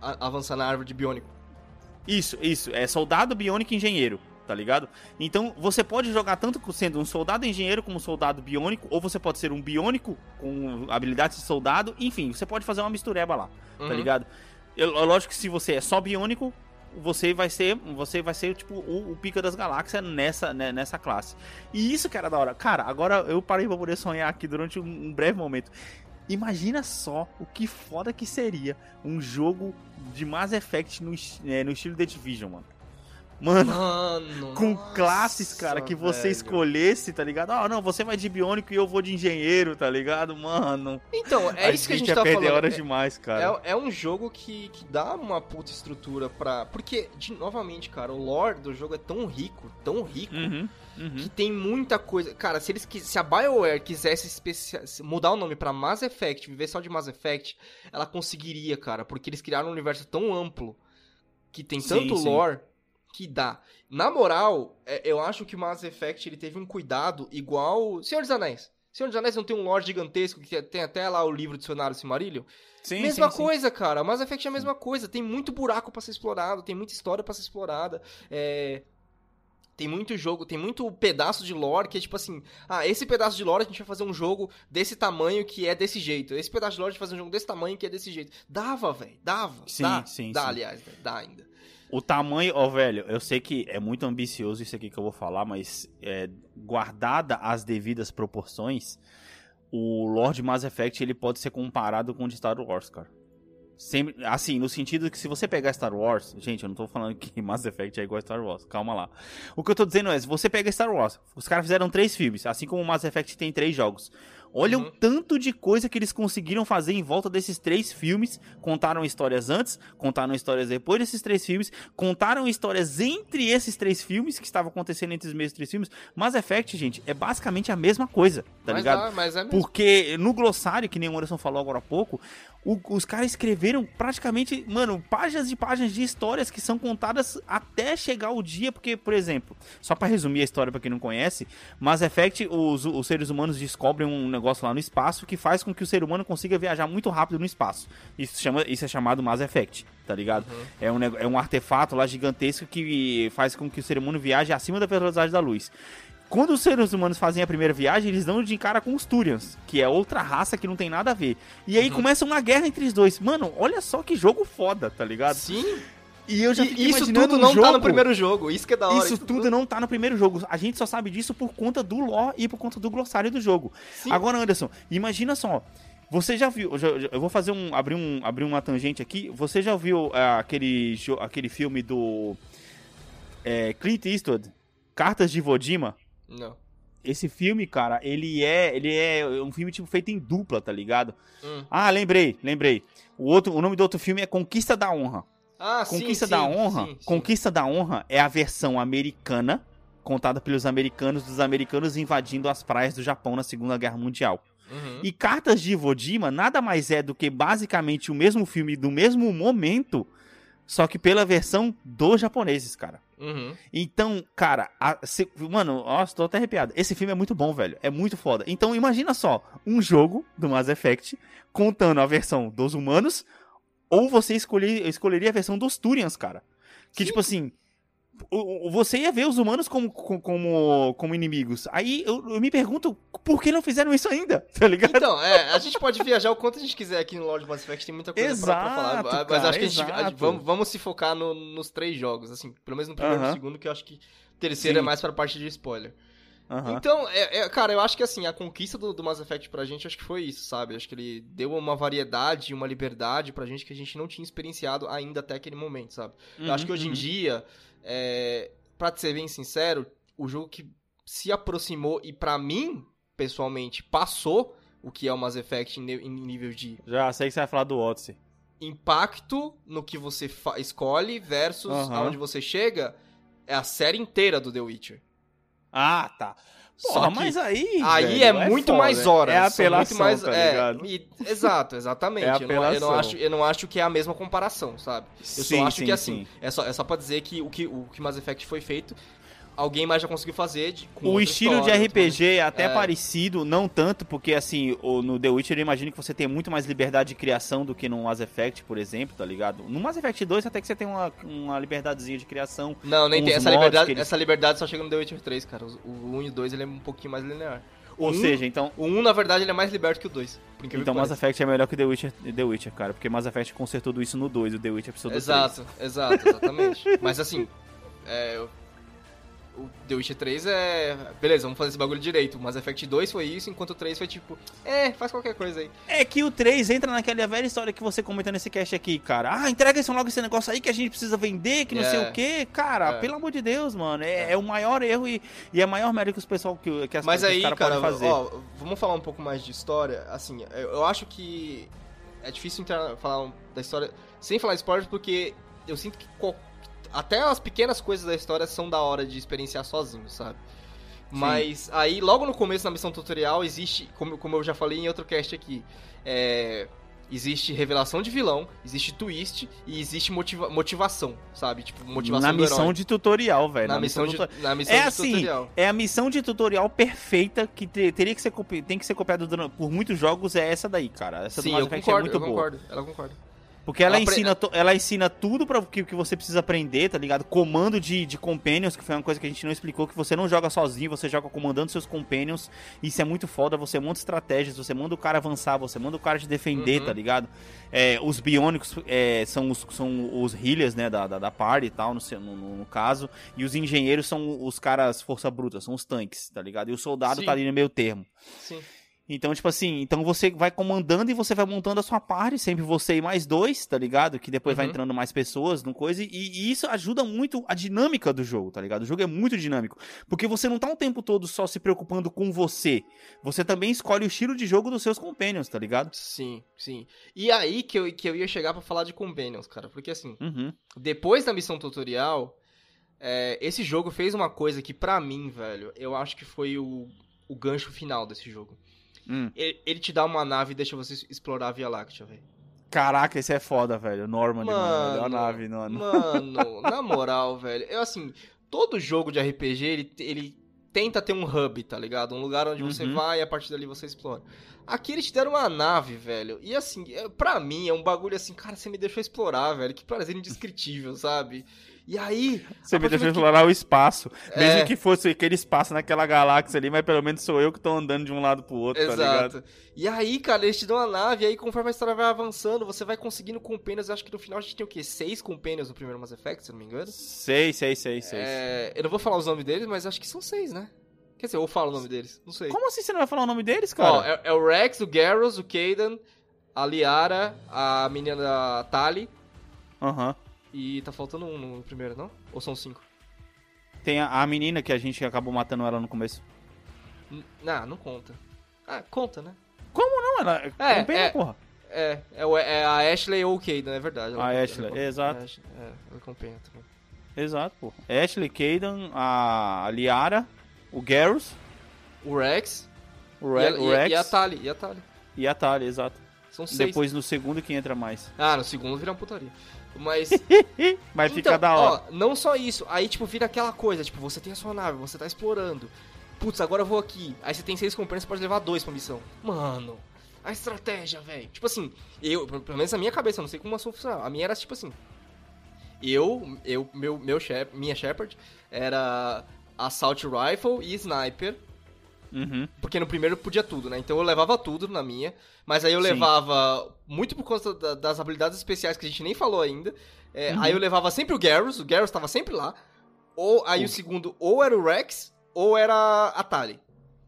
avançar na árvore de biônico. Isso, isso, é soldado, biônico e engenheiro, tá ligado? Então você pode jogar tanto sendo um soldado engenheiro como um soldado biônico, ou você pode ser um biônico com habilidades de soldado, enfim, você pode fazer uma mistureba lá, tá uhum. tá ligado? Eu, lógico que se você é só biônico, você vai ser, você vai ser tipo o, o pica das galáxias nessa, né, nessa classe. E isso que era da hora. Cara, agora eu parei pra poder sonhar aqui durante um, um breve momento. Imagina só o que foda que seria um jogo de Mass Effect no, é, no estilo The Division, mano. Mano, Mano com nossa, classes, cara, que você velho. escolhesse, tá ligado? Ah, não, você vai de biônico e eu vou de engenheiro, tá ligado? Mano. Então, é isso que a gente, a gente tá falando. horas é, demais, cara. É, é, um jogo que, que dá uma puta estrutura pra. Porque, de, novamente, cara, o lore do jogo é tão rico, tão rico, uhum, uhum. que tem muita coisa. Cara, se eles se a BioWare quisesse especia... mudar o nome pra Mass Effect, viver só de Mass Effect, ela conseguiria, cara, porque eles criaram um universo tão amplo que tem tanto sim, lore. Sim que dá. Na moral, é, eu acho que o Mass Effect ele teve um cuidado igual Senhor dos Anéis. Senhor dos Anéis não tem um lore gigantesco que tem até lá o livro de Dicionário Silmarillion? Sim, mesma sim, coisa, cara. Mass Effect é a mesma coisa. Tem muito buraco pra ser explorado, tem muita história pra ser explorada. É... Tem muito jogo, tem muito pedaço de lore que é tipo assim, ah, esse pedaço de lore a gente vai fazer um jogo desse tamanho que é desse jeito. Esse pedaço de lore a gente vai fazer um jogo desse tamanho que é desse jeito. Dava, velho, dava. Sim, dá, sim, Dá, sim. aliás, véio, dá ainda. O tamanho, ó, velho, eu sei que é muito ambicioso isso aqui que eu vou falar, mas é, guardada as devidas proporções, o Lord Mass Effect ele pode ser comparado com o de Star Wars, cara. Sempre, assim, no sentido que se você pegar Star Wars, gente, eu não tô falando que Mass Effect é igual a Star Wars, calma lá. O que eu tô dizendo é, se você pega Star Wars, os caras fizeram três filmes, assim como o Mass Effect tem três jogos. Olha Uhum. o tanto de coisa que eles conseguiram fazer em volta desses três filmes. Contaram histórias antes, contaram histórias depois desses três filmes, contaram histórias entre esses três filmes que estavam acontecendo entre os mesmos três filmes. Mass Effect, gente, é basicamente a mesma coisa, tá mas ligado? dá, mas é mesmo. Porque no glossário, que nem o Anderson falou agora há pouco, o- os caras escreveram praticamente, mano, páginas e páginas de histórias que são contadas até chegar o dia, porque, por exemplo, só pra resumir a história pra quem não conhece, Mass Effect, os, os seres humanos descobrem um negócio lá no espaço que faz com que o ser humano consiga viajar muito rápido no espaço. Isso, chama, isso é chamado Mass Effect, tá ligado? É, um, é um artefato lá gigantesco que faz com que o ser humano viaje acima da velocidade da luz. Quando os seres humanos fazem a primeira viagem, eles dão de cara com os Turians, que é outra raça que não tem nada a ver. E aí começa uma guerra entre os dois. Mano, olha só que jogo foda, tá ligado? Sim, E eu já e isso tudo um não tá no jogo- primeiro jogo. Isso que é da hora. Isso tudo não tá no primeiro jogo. A gente só sabe disso por conta do lore e por conta do glossário do jogo. Sim. Agora, Anderson, imagina só. Você já viu? Eu, vou fazer um abrir, um. abrir uma tangente aqui. Você já viu ah, aquele, aquele filme do é, Clint Eastwood, Cartas de Vodima? Não. Esse filme, cara, ele é, ele é um filme tipo feito em dupla, tá ligado? Hum. Ah, lembrei, lembrei. O outro, o nome do outro filme é Conquista da Honra. Ah, Conquista sim, da Honra, sim, sim. Conquista da Honra é a versão americana contada pelos americanos dos americanos invadindo as praias do Japão na Segunda Guerra Mundial. Uhum. E Cartas de Iwo Jima nada mais é do que basicamente o mesmo filme do mesmo momento, só que pela versão dos japoneses, cara. Uhum. Então, cara, a- se- mano, nossa, tô até arrepiado. Esse filme é muito bom, velho. É muito foda. Então, imagina só, um jogo do Mass Effect contando a versão dos humanos, ou você escolher, escolheria a versão dos Turians, cara. Que, tipo assim, você ia ver os humanos como, co- como, como inimigos. Aí eu, eu me pergunto, por que não fizeram isso ainda? Tá ligado? Então, é, a gente pode viajar o quanto a gente quiser aqui no Lord Mass Effect, tem muita coisa pra, pra falar. Exato, Mas cara, acho que a gente, a gente- exato. vamos, vamos se focar no- nos três jogos, assim, pelo menos no primeiro e Aham. no segundo, que eu acho que o terceiro Sim. é mais pra parte de spoiler. Aham. Então, é, é, cara, eu acho que assim, a conquista do, do Mass Effect pra gente, acho que foi isso, sabe? Acho que ele deu uma variedade, uma liberdade pra gente que a gente não tinha experienciado ainda até aquele momento, sabe? Eu acho que hoje em Uhum, dia, é, pra ser bem sincero, o jogo que se aproximou e pra mim, pessoalmente, passou o que é o Mass Effect em, em nível de Já sei que você vai falar do Odyssey. impacto no que você escolhe versus aonde você chega, é a série inteira do The Witcher. Ah, tá. Só Porra, que mas aí. Aí velho, é muito foda. mais horas. É apelação, mais, tá é, ligado? e- exato, exatamente. É eu, não, eu, não acho, eu não acho que é a mesma comparação, sabe? Eu Sim, só acho sim, que assim, sim. é só, é só pra dizer que o, que o que Mass Effect foi feito, alguém mais já conseguiu fazer. De, com O estilo de história, RPG é até É. parecido, não tanto, porque assim, no The Witcher eu imagino que você tem muito mais liberdade de criação do que no Mass Effect, por exemplo, tá ligado? No Mass Effect 2 até que você tem uma, uma liberdadezinha de criação. Não, nem tem. Essa liberdade, eles- essa liberdade só chega no The Witcher 3, cara. O, o 1 e o 2 ele é um pouquinho mais linear. Ou Um- seja, então. O 1, na verdade, ele é mais liberto que o 2. Por incrível Então Mass. Effect é melhor que The Witcher, The Witcher, cara, porque Mass Effect consertou tudo isso no 2, o The Witcher precisou do Exato, exato, exatamente. Mas assim, é, o- The Witcher 3 é. Beleza, vamos fazer esse bagulho direito. O Mass Effect 2 foi isso, enquanto o 3 foi tipo, é, faz qualquer coisa aí. 3. É que o 3 entra naquela velha história que você comenta nesse cast aqui, cara. Ah, entrega esse, logo esse negócio aí que a gente precisa vender, que não sei É. o quê. Cara, É. pelo amor de Deus, mano. É, é o maior erro e, e é o maior mérito que os pessoal que, que as Mas aí, cara, podem fazer. ó, vamos falar um pouco mais de história. Assim, eu, eu acho que é difícil entrar, falar da história sem falar spoilers, porque eu sinto que qual- até as pequenas coisas da história são da hora de experienciar sozinho, sabe? Mas aí, logo no começo da missão tutorial, existe, como, como eu já falei em outro cast aqui, é, Existe revelação de vilão, existe twist e existe motiva motivação, sabe? Tipo, motivação Na missão de tutorial, velho. na, missão de, tuto- na missão É de assim, tutorial. é a missão de tutorial perfeita que te- teria que ser tem que ser copiada por muitos jogos é essa daí, cara. Essa Sim, do Mass Effect concordo, é muito eu boa. concordo, ela concorda. Porque ela, Ela ensina, ela ensina tudo para que, que você precisa aprender, tá ligado? Comando de, de companions, que foi uma coisa que a gente não explicou, que você não joga sozinho, você joga comandando seus companions. Isso é muito foda, você monta estratégias, você manda o cara avançar, você manda o cara te defender, Uhum. tá ligado? É, os biônicos é, são, os, são os healers, né, da, da, da party e tal, no, no, no- no caso. E os engenheiros são os caras força bruta, são os tanques, tá ligado? E o soldado Sim. tá ali no meio termo. Sim. Então, tipo assim, então você vai comandando e você vai montando a sua party, sempre você e mais dois, tá ligado? Que depois vai Uhum. entrando mais pessoas no coisa, e, e isso ajuda muito a dinâmica do jogo, tá ligado? O jogo é muito dinâmico, porque você não tá o tempo todo só se preocupando com você, você também escolhe o estilo de jogo dos seus companions, tá ligado? Sim, sim. E aí que eu, que eu ia chegar pra falar de Companions, cara. Porque assim, Uhum. depois da missão tutorial, é, esse jogo fez uma coisa que pra mim, velho, eu acho que foi o, o gancho final desse jogo. Hum. Ele, ele te dá uma nave e deixa você explorar a Via Láctea, velho. Caraca, esse é foda, velho. Norman, mano, Mano, melhor nave, mano. Mano, na moral, velho. Eu assim, todo jogo de RPG, ele, ele tenta ter um hub, tá ligado? Um lugar onde você Uhum. vai e a partir dali você explora. Aqui eles te deram uma nave, velho. E assim, é- pra mim é um bagulho assim, cara, você me deixou explorar, velho. Que prazer indescritível, sabe? E aí. Você a me deixou do que- explorar o espaço. Mesmo É. que fosse aquele espaço naquela galáxia ali, mas pelo menos sou eu que tô andando de um lado pro outro, tá ligado? Exato. E aí, cara, eles te dão uma nave, e aí conforme a história vai avançando, você vai conseguindo companions. Eu acho que no final a gente tem o quê? Seis companions no primeiro Mass Effect, se não me engano. Sei, sei, sei, sei. É, eu não vou falar os nomes deles, mas acho que são seis, né? Quer dizer, eu falo o nome deles, não sei. Como assim você não vai falar o nome deles, cara? Ó, é, é o Rex, o Garrus, o Kaidan, a Liara, a menina da Tali Aham. E tá faltando um no primeiro, não? Ou são cinco? Tem a, a menina que a gente acabou matando ela no começo. N- Não, não conta. Ah, conta, né? Não, ela É, pena, é. porra. É, é, é a Ashley ou o Kaidan, é verdade. ela A Ashley, ela exato. É, ela compensa também. Exato, porra. Ashley, Kaidan, a Liara, o Garrus, O Rex, o, e, Re a, o e- Rex e a Tali, e a Tali. e a Tali, exato. São seis. Depois no segundo que entra mais. Ah, no segundo vira uma putaria. Mas Mas Então, fica da hora. Ó, não só isso, aí tipo vira aquela coisa, tipo, você tem a sua nave, você tá explorando. Putz, agora eu vou aqui. Aí você tem seis companheiros, você pode levar dois pra missão. Mano, a estratégia, velho. Tipo assim, eu, pelo menos na minha cabeça, eu não sei como a sua funciona. A minha era tipo assim. Eu, eu meu, meu Shep, minha Shepard era Assault Rifle e Sniper. Uhum. Porque no primeiro podia tudo, né? Então eu levava tudo na minha. Mas aí eu Sim. levava, muito por conta da- das habilidades especiais que a gente nem falou ainda. é, Uhum. Aí eu levava sempre o Garrus, o Garrus tava sempre lá. Ou aí Uh. o segundo, ou era o Rex, ou era a Tali.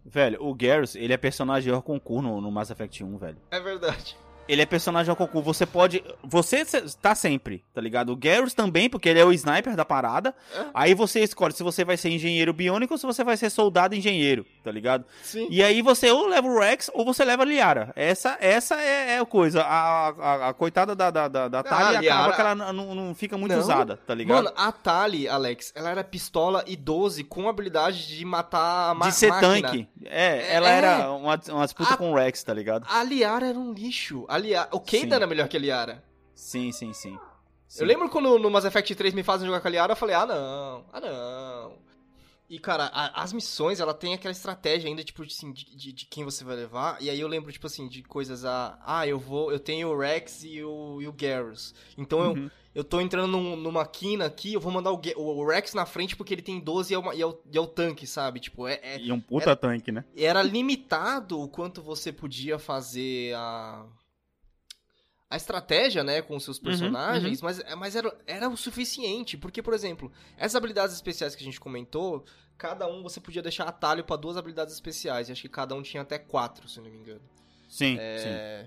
Velho, o Garrus, ele é personagem ao concurso no, no Mass Effect 1, velho. É verdade. Ele é personagem ao concurso. Você pode. Você tá sempre, tá ligado? O Garrus também, porque ele é o sniper da parada. É. Aí você escolhe se você vai ser engenheiro biônico ou se você vai ser soldado engenheiro, tá ligado? Sim. E aí você ou leva o Rex ou você leva a Liara. Essa, essa é, é a coisa. A, a, a coitada da, da, da, da Tali a Liara- acaba que ela não, não fica muito Não. usada, tá ligado? Mano, a Tali, Alex, ela era pistola e 12 com habilidade de matar a ma de ser máquina. tanque. É, É. ela era uma, uma disputa A- com o Rex, tá ligado? A Liara era um lixo. A Liara... O. Kaidan era melhor que a Liara. Sim, sim, sim. Sim. Eu lembro quando no Mass Effect 3 me fazem jogar com a Liara, eu falei, ah não, ah não. E, cara, a- as missões, ela tem aquela estratégia ainda, tipo, assim, de, de, de quem você vai levar. E aí eu lembro, tipo assim, de coisas a... Ah, eu vou... Eu tenho o Rex e o, e o Garrus. Então eu, Uhum. eu tô entrando num- numa quina aqui, eu vou mandar o, o, Rex na frente porque ele tem 12 e é, uma- e é o, e é o tanque, sabe? Tipo, é, é- E um puta tanque, né? era limitado o quanto você podia fazer a a estratégia, né, com os seus personagens, mas, mas era, era o suficiente, porque, por exemplo, essas habilidades especiais que a gente comentou, cada um você podia deixar atalho pra duas habilidades especiais, e acho que cada um tinha até quatro, se não me engano. Sim, sim. É,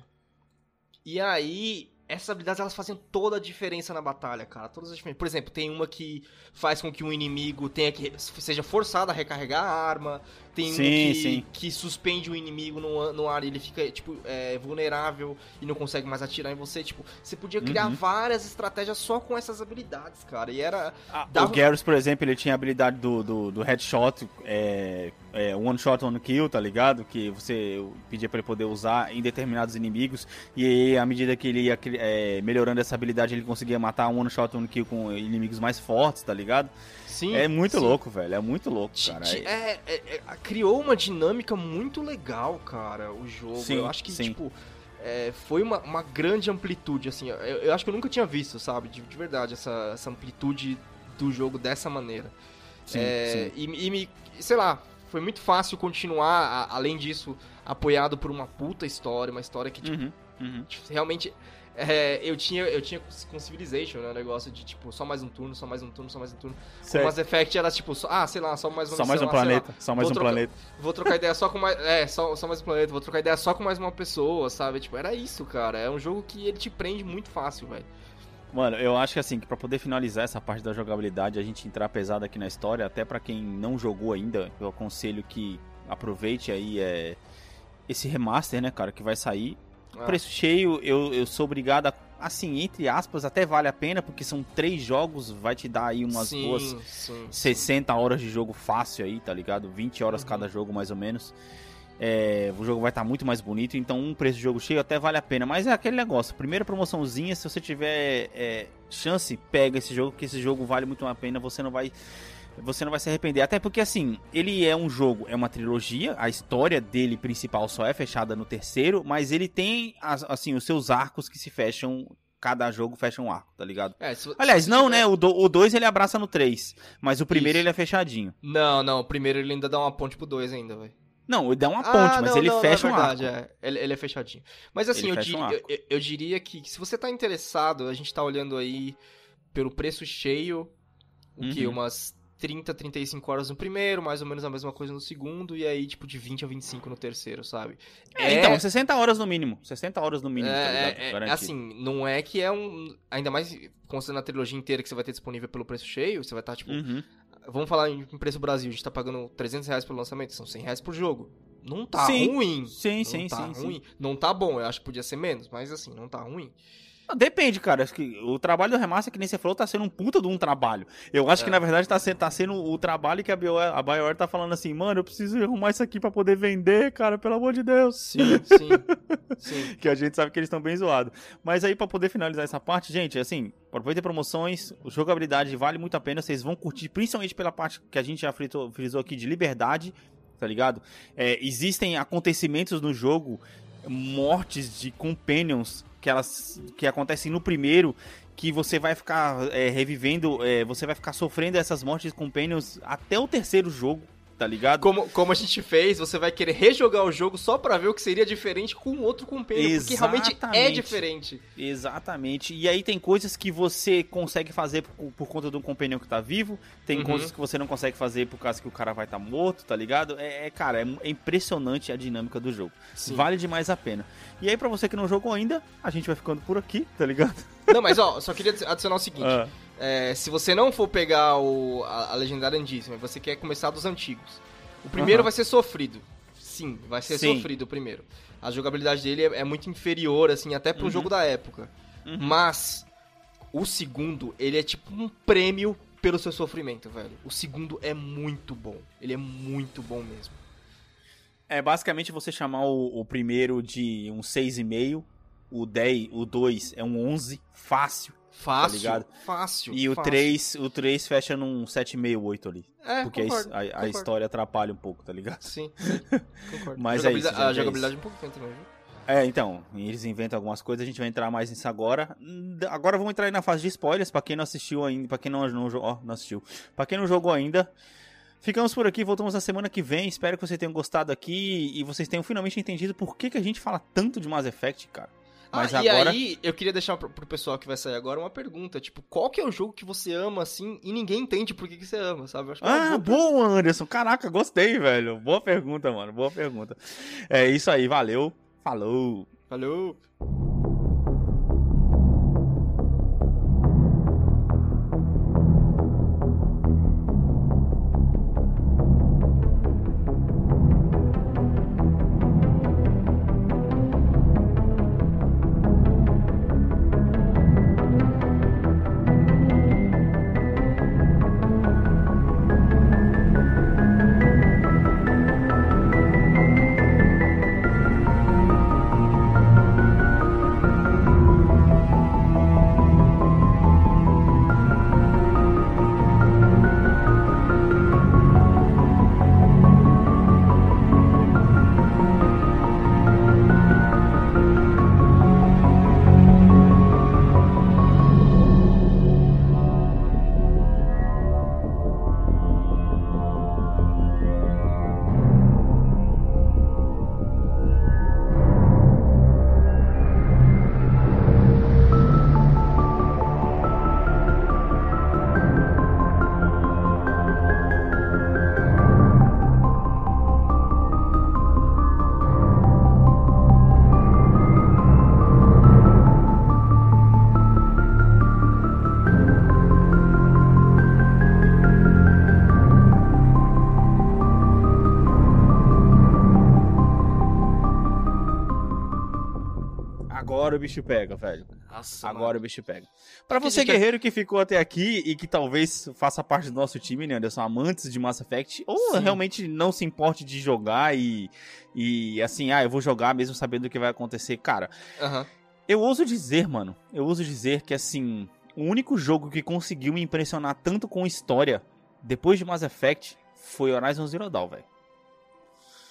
E aí, essas habilidades elas fazem toda a diferença na batalha, cara. Todas as diferenças. Por exemplo, tem uma que faz com que um inimigo tenha que seja forçado a recarregar a arma. Tem Sim, que, sim. que suspende o inimigo no, no ar e ele fica, tipo, é, vulnerável e não consegue mais atirar em você. Tipo, você podia criar Uhum. várias estratégias só com essas habilidades, cara. E era. Ah, dava- O Garrus, por exemplo, ele tinha a habilidade do, do, do headshot é, é, one shot, one kill, tá ligado? Que você pedia pra ele poder usar em determinados inimigos. E aí, à medida que ele ia é, melhorando essa habilidade, ele conseguia matar um one shot, one kill com inimigos mais fortes, tá ligado? Sim. É muito sim. louco, velho. É muito louco, cara. É- é- é- é- criou uma dinâmica muito legal, cara, o jogo. Sim, eu acho que, sim. tipo, é, foi uma, uma grande amplitude, assim. Eu, eu acho que eu nunca tinha visto, sabe, de, de verdade, essa, essa amplitude do jogo dessa maneira. sim, É, sim. E, e me, sei lá, foi muito fácil continuar, a- além disso, apoiado por uma puta história, uma história que, tipo, Uhum, uhum. Tipo, realmente é, eu tinha eu tinha com Civilization, né, o negócio de tipo só mais um turno, só mais um turno, só mais um turno. Com Certo. Mass Effect era tipo, só, ah, sei lá, só mais uma Só mais um lá, planeta. Só mais vou um planeta. Vou trocar ideia só com mais, é, só, só mais um planeta, vou trocar ideia só com mais uma pessoa, sabe? Tipo, era isso, cara. É um jogo que ele te prende muito fácil, velho. Mano, eu acho que assim, que pra poder finalizar essa parte da jogabilidade, a gente entrar pesado aqui na história, até pra quem não jogou ainda, eu aconselho que aproveite aí é, esse remaster, né, cara, que vai sair. Ah, Preço cheio, eu, eu sou obrigado a, assim, entre aspas, até vale a pena, porque são três jogos, vai te dar aí umas sim, boas sim. 60 horas de jogo fácil aí, tá ligado? 20 horas Uhum. cada jogo, mais ou menos. É, o jogo vai estar muito mais bonito, então um preço de jogo cheio até vale a pena. Mas é aquele negócio, primeira promoçãozinha, se você tiver é, chance, pega esse jogo, que esse jogo vale muito a pena, você não vai. Você não vai se arrepender. Até porque, assim, ele é um jogo, é uma trilogia, a história dele principal só é fechada no terceiro, mas ele tem, as- assim, os seus arcos que se fecham. Cada jogo fecha um arco, tá ligado? É, se- Aliás, se não, tiver- né? O 2 ele abraça no 3, mas o primeiro Isso. ele é fechadinho. Não, não, primeiro ele ainda dá uma ponte pro 2 ainda, velho. Não, ele dá uma Ah, ponte, mas não, ele não, fecha não, um é arco. verdade, é. Ele, ele é fechadinho. Mas assim, eu, diri- um eu, arco. eu- diria que se você tá interessado, a gente tá olhando aí pelo preço cheio, o que? Uhum. Umas 30, 35 horas no primeiro, mais ou menos a mesma coisa no segundo, e aí tipo de 20 a 25 no terceiro, sabe? É, então, 60 horas no mínimo. 60 horas no mínimo, tá É, ligado? é, é, assim, não é que é um. Ainda mais considerando a trilogia inteira que você vai ter disponível pelo preço cheio, você vai estar, tipo. Uhum. Vamos falar em preço Brasil, a gente tá pagando 300 reais pelo lançamento, são 100 reais por jogo. Não tá Sim. ruim. Sim, não sim, tá sim, sim. ruim. Não tá bom, eu acho que podia ser menos, mas assim, não tá ruim. Não, Depende, cara. Acho que o trabalho do remaster, que nem você falou, tá sendo um puta de um trabalho. Eu acho É. que, na verdade, tá sendo, tá sendo o trabalho que a BioWare, a BioWare tá falando assim, mano, eu preciso arrumar isso aqui pra poder vender, cara, pelo amor de Deus. Sim, sim. sim. que a gente sabe que eles estão bem zoados. Mas aí, pra poder finalizar essa parte, gente, assim, aproveita promoções, jogabilidade vale muito a pena, vocês vão curtir, principalmente pela parte que a gente já fritou- frisou aqui de liberdade, tá ligado? É, existem acontecimentos no jogo, mortes de companions que elas que acontecem no primeiro que você vai ficar é, revivendo, é, você vai ficar sofrendo essas mortes de companions até o terceiro jogo, tá ligado? Como, como a gente fez, você vai querer rejogar o jogo só pra ver o que seria diferente com outro companheiro, porque realmente é Exatamente. diferente. Exatamente. E aí tem coisas que você consegue fazer por, por conta de um companion que tá vivo, tem Uhum. coisas que você não consegue fazer por causa que o cara vai estar tá morto, tá ligado? É, é, cara, é, é impressionante a dinâmica do jogo. Sim. Vale demais a pena. E aí pra você que não jogou ainda, a gente vai ficando por aqui, tá ligado? Não, mas ó, só queria adicionar o seguinte. Ah, É, se você não for pegar o, a, a Legendária Andíssima, você quer começar dos antigos. O primeiro Aham. vai ser sofrido. Sim, vai ser Sim. sofrido o primeiro. A jogabilidade dele é, é muito inferior, assim, até pro Uhum. jogo da época. uhum. Mas, o segundo, ele é tipo um prêmio pelo seu sofrimento, velho. O segundo é muito bom. Ele é muito bom mesmo. É basicamente você chamar o, o primeiro de um 6,5, o 10, o 2 é um 11, fácil. Fácil, ligado? fácil. E o fácil. 3, o 3 fecha num 7,5, 8 ali. É, Porque a concordo, a, a concordo. história atrapalha um pouco, tá ligado? Sim, concordo. Mas é isso, A é jogabilidade é um pouquinho também, viu? É, então, eles inventam algumas coisas, a gente vai entrar mais nisso agora. Hum, Agora vamos entrar aí na fase de spoilers, pra quem não assistiu ainda, pra quem não, não, ó, não assistiu, pra quem não jogou ainda. Ficamos por aqui, voltamos na semana que vem. Espero que vocês tenham gostado aqui e vocês tenham finalmente entendido por que, que a gente fala tanto de Mass Effect, cara. Mas ah, agora. e aí, eu queria deixar pro, pro pessoal que vai sair agora uma pergunta, tipo, qual que é o jogo que você ama, assim, e ninguém entende por que, que você ama, sabe? Eu acho que é Ah, boa boa, Anderson. Caraca, gostei, velho. Boa pergunta, mano. Boa pergunta. É isso aí, valeu. Falou. Valeu! Agora o bicho pega, velho. Nossa, Agora mano. o bicho pega. Pra Que você, guerreiro, que ficou até aqui e que talvez faça parte do nosso time, né, Anderson? Amantes de Mass Effect, ou Sim. realmente não se importe de jogar e, e assim, ah, eu vou jogar mesmo sabendo o que vai acontecer. Cara, eu ouso dizer, mano, eu ouso dizer que assim, o único jogo que conseguiu me impressionar tanto com história depois de Mass Effect foi Horizon Zero Dawn, velho.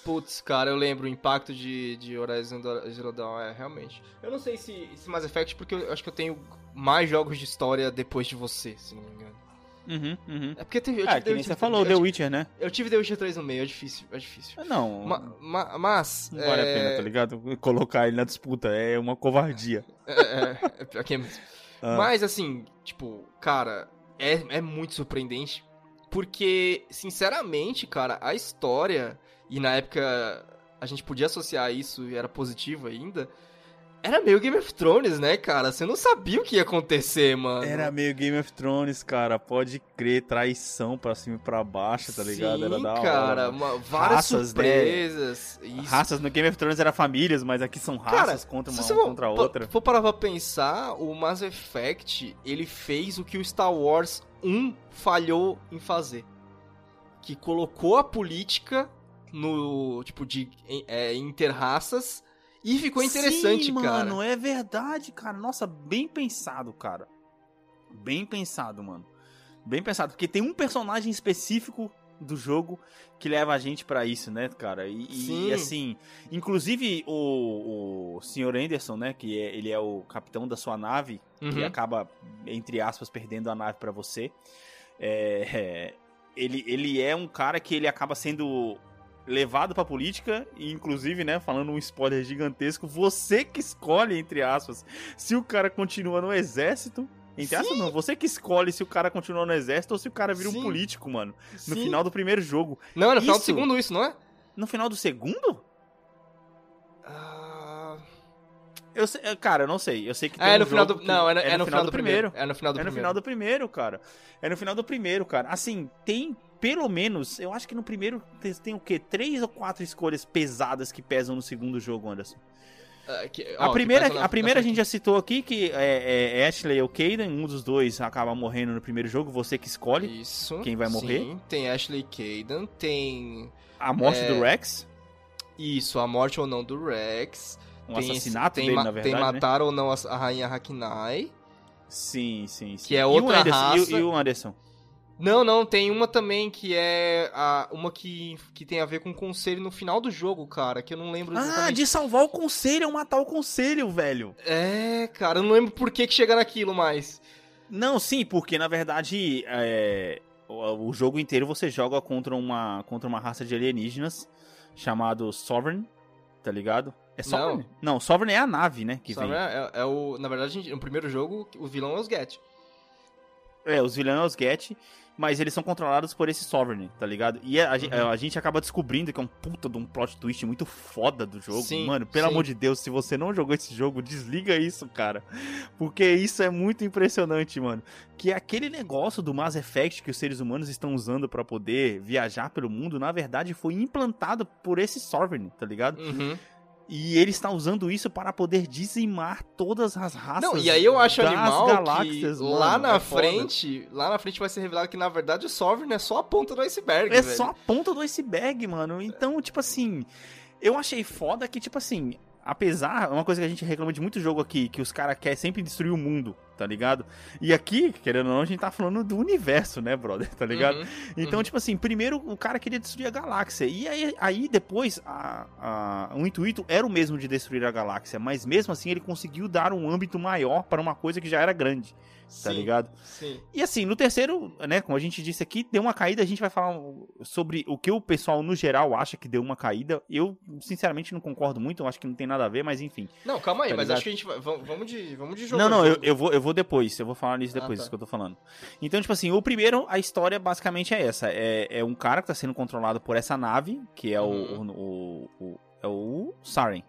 Putz, cara, eu lembro o impacto de, de Horizon Zero Dawn, é, realmente. Eu não sei se, se Mass Effect, porque eu acho que eu tenho mais jogos de história depois de você, se não me engano. Uhum, uhum. É porque teve, eu É, tive nem The você Witcher- falou, eu The Witcher, né? Eu tive The Witcher 3 no meio, é difícil, é difícil. Não, Ma- ma- mas... não vale a é, pena, tá ligado? Colocar ele na disputa é uma covardia. É, é, é pior que é mesmo. Ah. Mas, assim, tipo, cara, é, é muito surpreendente. Porque, sinceramente, cara, a história, e na época a gente podia associar isso e era positivo ainda, era meio Game of Thrones, né, cara? Você não sabia o que ia acontecer, mano. Era meio Game of Thrones, cara. Pode crer, traição pra cima e pra baixo, tá ligado? Sim, Era da hora. cara, mano. uma- várias Raças, né? surpresas. Isso. Raças no Game of Thrones era famílias, mas aqui são raças contra se uma for- contra a for- outra. for parar pra pensar, o Mass Effect, ele fez o que o Star Wars 1 falhou em fazer. Que colocou a política no, tipo, de é, interraças e ficou interessante, Sim, cara. mano, é verdade, cara. Nossa, bem pensado, cara. Bem pensado, mano. Bem pensado, porque tem um personagem específico do jogo que leva a gente pra isso, né, cara? E, e, Sim. assim, inclusive o, o Sr. Anderson, né, que é, ele é o capitão da sua nave, Uhum. que acaba, entre aspas, perdendo a nave pra você. É, é, ele, ele é um cara que ele acaba sendo levado pra política, e inclusive, né, falando um spoiler gigantesco, você que escolhe, entre aspas, se o cara continua no exército. Entre aspas, não, você que escolhe se o cara continua no exército ou se o cara vira Sim. um político, mano. No Sim. final do primeiro jogo. Não, é no final do segundo isso, não é? No final do segundo? Ah, Eu sei, cara, eu não sei. Eu sei que tem É um no final do. Não, é no, é no final do primeiro. primeiro. É no final do É no primeiro. final do primeiro, cara. É no final do primeiro, cara. Assim, tem pelo menos, eu acho que no primeiro tem, o quê? Três ou quatro escolhas pesadas que pesam no segundo jogo, Anderson. Ah, que- A primeira, na- a primeira a gente já citou aqui, que é, é Ashley ou Kaden, um dos dois acaba morrendo no primeiro jogo, você que escolhe Isso. quem vai morrer. Sim, tem Ashley Caden, tem. a morte É, do Rex, Isso, a morte ou não do Rex. um tem, assassinato tem, dele, na verdade, Tem né? matar ou não a, a rainha Hakinai. Sim, sim, sim. Que é E o outra Anderson- e o- raça. E, o Anderson? Não, não, tem uma também que é a, uma que, que tem a ver com o conselho no final do jogo, cara, que eu não lembro Ah, exatamente. de salvar o conselho, é um matar o conselho, velho. É, cara, eu não lembro por que que chega naquilo mais. Não, sim, porque na verdade é, o, o jogo inteiro você joga contra uma, contra uma raça de alienígenas chamado Sovereign, tá ligado? É Sovereign? Não, Sovereign é a nave, né? Que Sabe, vem. é, é o, na verdade, no primeiro jogo, o vilão é os Get. É, os vilões é os Get, mas eles são controlados por esse Sovereign, tá ligado? E a, Uhum. a gente acaba descobrindo que é um puta de um plot twist muito foda do jogo. Sim, Mano, pelo sim. amor de Deus, se você não jogou esse jogo, desliga isso, cara. Porque isso é muito impressionante, mano. Que é aquele negócio do Mass Effect que os seres humanos estão usando pra poder viajar pelo mundo, na verdade foi implantado por esse Sovereign, tá ligado? Uhum. E ele está usando isso para poder dizimar todas as raças Não, e aí eu acho animal galáxias, que mano, lá na é foda. frente, lá na frente vai ser revelado que na verdade o Sovereign é só a ponta do iceberg, É velho. só a ponta do iceberg, mano. Então, tipo assim, eu achei foda que, tipo assim, apesar, uma coisa que a gente reclama de muito jogo aqui, que os caras querem sempre destruir o mundo, tá ligado? E aqui, querendo ou não, a gente tá falando do universo, né, brother, tá ligado? Uhum. Então, Uhum. tipo assim, primeiro o cara queria destruir a galáxia. E aí, aí depois, a, a- o intuito era o mesmo de destruir a galáxia. Mas mesmo assim, ele conseguiu dar um âmbito maior para uma coisa que já era grande, tá Sim, ligado? Sim. E assim, no terceiro, né, como a gente disse aqui, deu uma caída, a gente vai falar sobre o que o pessoal no geral acha que deu uma caída. Eu, sinceramente, não concordo muito, eu acho que não tem nada a ver, mas enfim. Não, calma aí, Tá mas ligado? acho que a gente vai. Vamos de, vamos de jogo. não, não, eu, jogo. eu, vou, eu vou depois, eu vou falar nisso Ah, depois, tá. isso que eu tô falando. Então, tipo assim, o primeiro, a história basicamente é essa. É, é um cara que tá sendo controlado por essa nave, que é o, Uhum. o, o, o- é o Saren.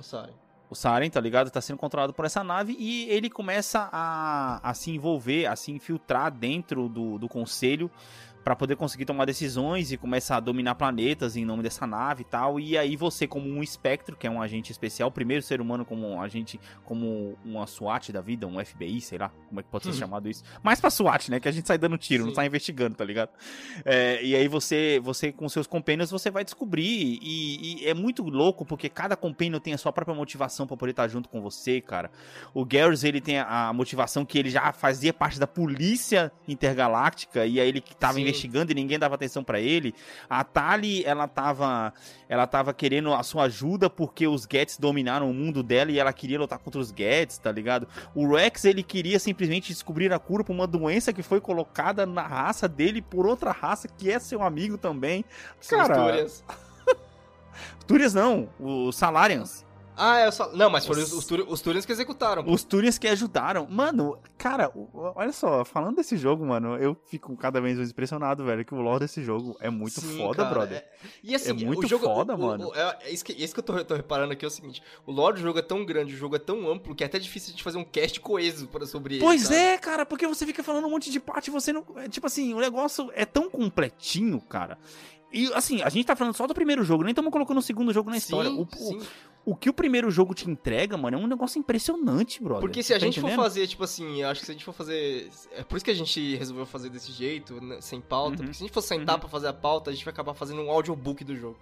Sorry. O Saren, tá ligado? Tá sendo controlado por essa nave e ele começa a, a se envolver, a se infiltrar dentro do, do conselho para poder conseguir tomar decisões e começar a dominar planetas em nome dessa nave e tal. E aí você, como um espectro, que é um agente especial, o primeiro ser humano como um agente, como uma SWAT da vida, um FBI, sei lá, como é que pode ser hum. chamado isso. Mais pra SWAT, né? Que a gente sai dando tiro, Sim. não sai investigando, tá ligado? É, e aí você, você com seus companions, você vai descobrir. E, e, é muito louco, porque cada companion tem a sua própria motivação para poder estar junto com você, cara. O Garrus, ele tem a motivação que ele já fazia parte da polícia intergaláctica, e aí ele que tava Sim investigando e ninguém dava atenção para ele. A Tali, ela tava, ela tava querendo a sua ajuda porque os Gets dominaram o mundo dela e ela queria lutar contra os Gets, tá ligado? O Rex, ele queria simplesmente descobrir a cura para uma doença que foi colocada na raça dele por outra raça que é seu amigo também. Cara, Túrias. Túrias não, os Salarians. Ah, é só. Não, mas foram os, os, os Turians que executaram. Pô. Os Turians que ajudaram. Mano, cara, olha só, falando desse jogo, mano, eu fico cada vez mais impressionado, velho, que o lore desse jogo é muito Sim, foda, cara, brother. É... E assim, é muito jogo, foda, o, mano. O, é, é, isso que, isso que eu tô, tô, reparando aqui é o seguinte: o lore do jogo é tão grande, o jogo é tão amplo que é até difícil a gente fazer um cast coeso para sobre ele. Pois é, cara, porque você fica falando um monte de parte, você não. É, tipo assim, o negócio é tão completinho, cara. E assim, a gente tá falando só do primeiro jogo, nem estamos colocando o segundo jogo na história. Sim, o, sim. O, o, que o primeiro jogo te entrega, mano, é um negócio impressionante, brother. Porque se a tá gente entendendo? for fazer, tipo assim, acho que se a gente for fazer. É por isso que a gente resolveu fazer desse jeito, né, sem pauta. Uhum. Porque se a gente for sentar uhum. pra fazer a pauta, a gente vai acabar fazendo um audiobook do jogo.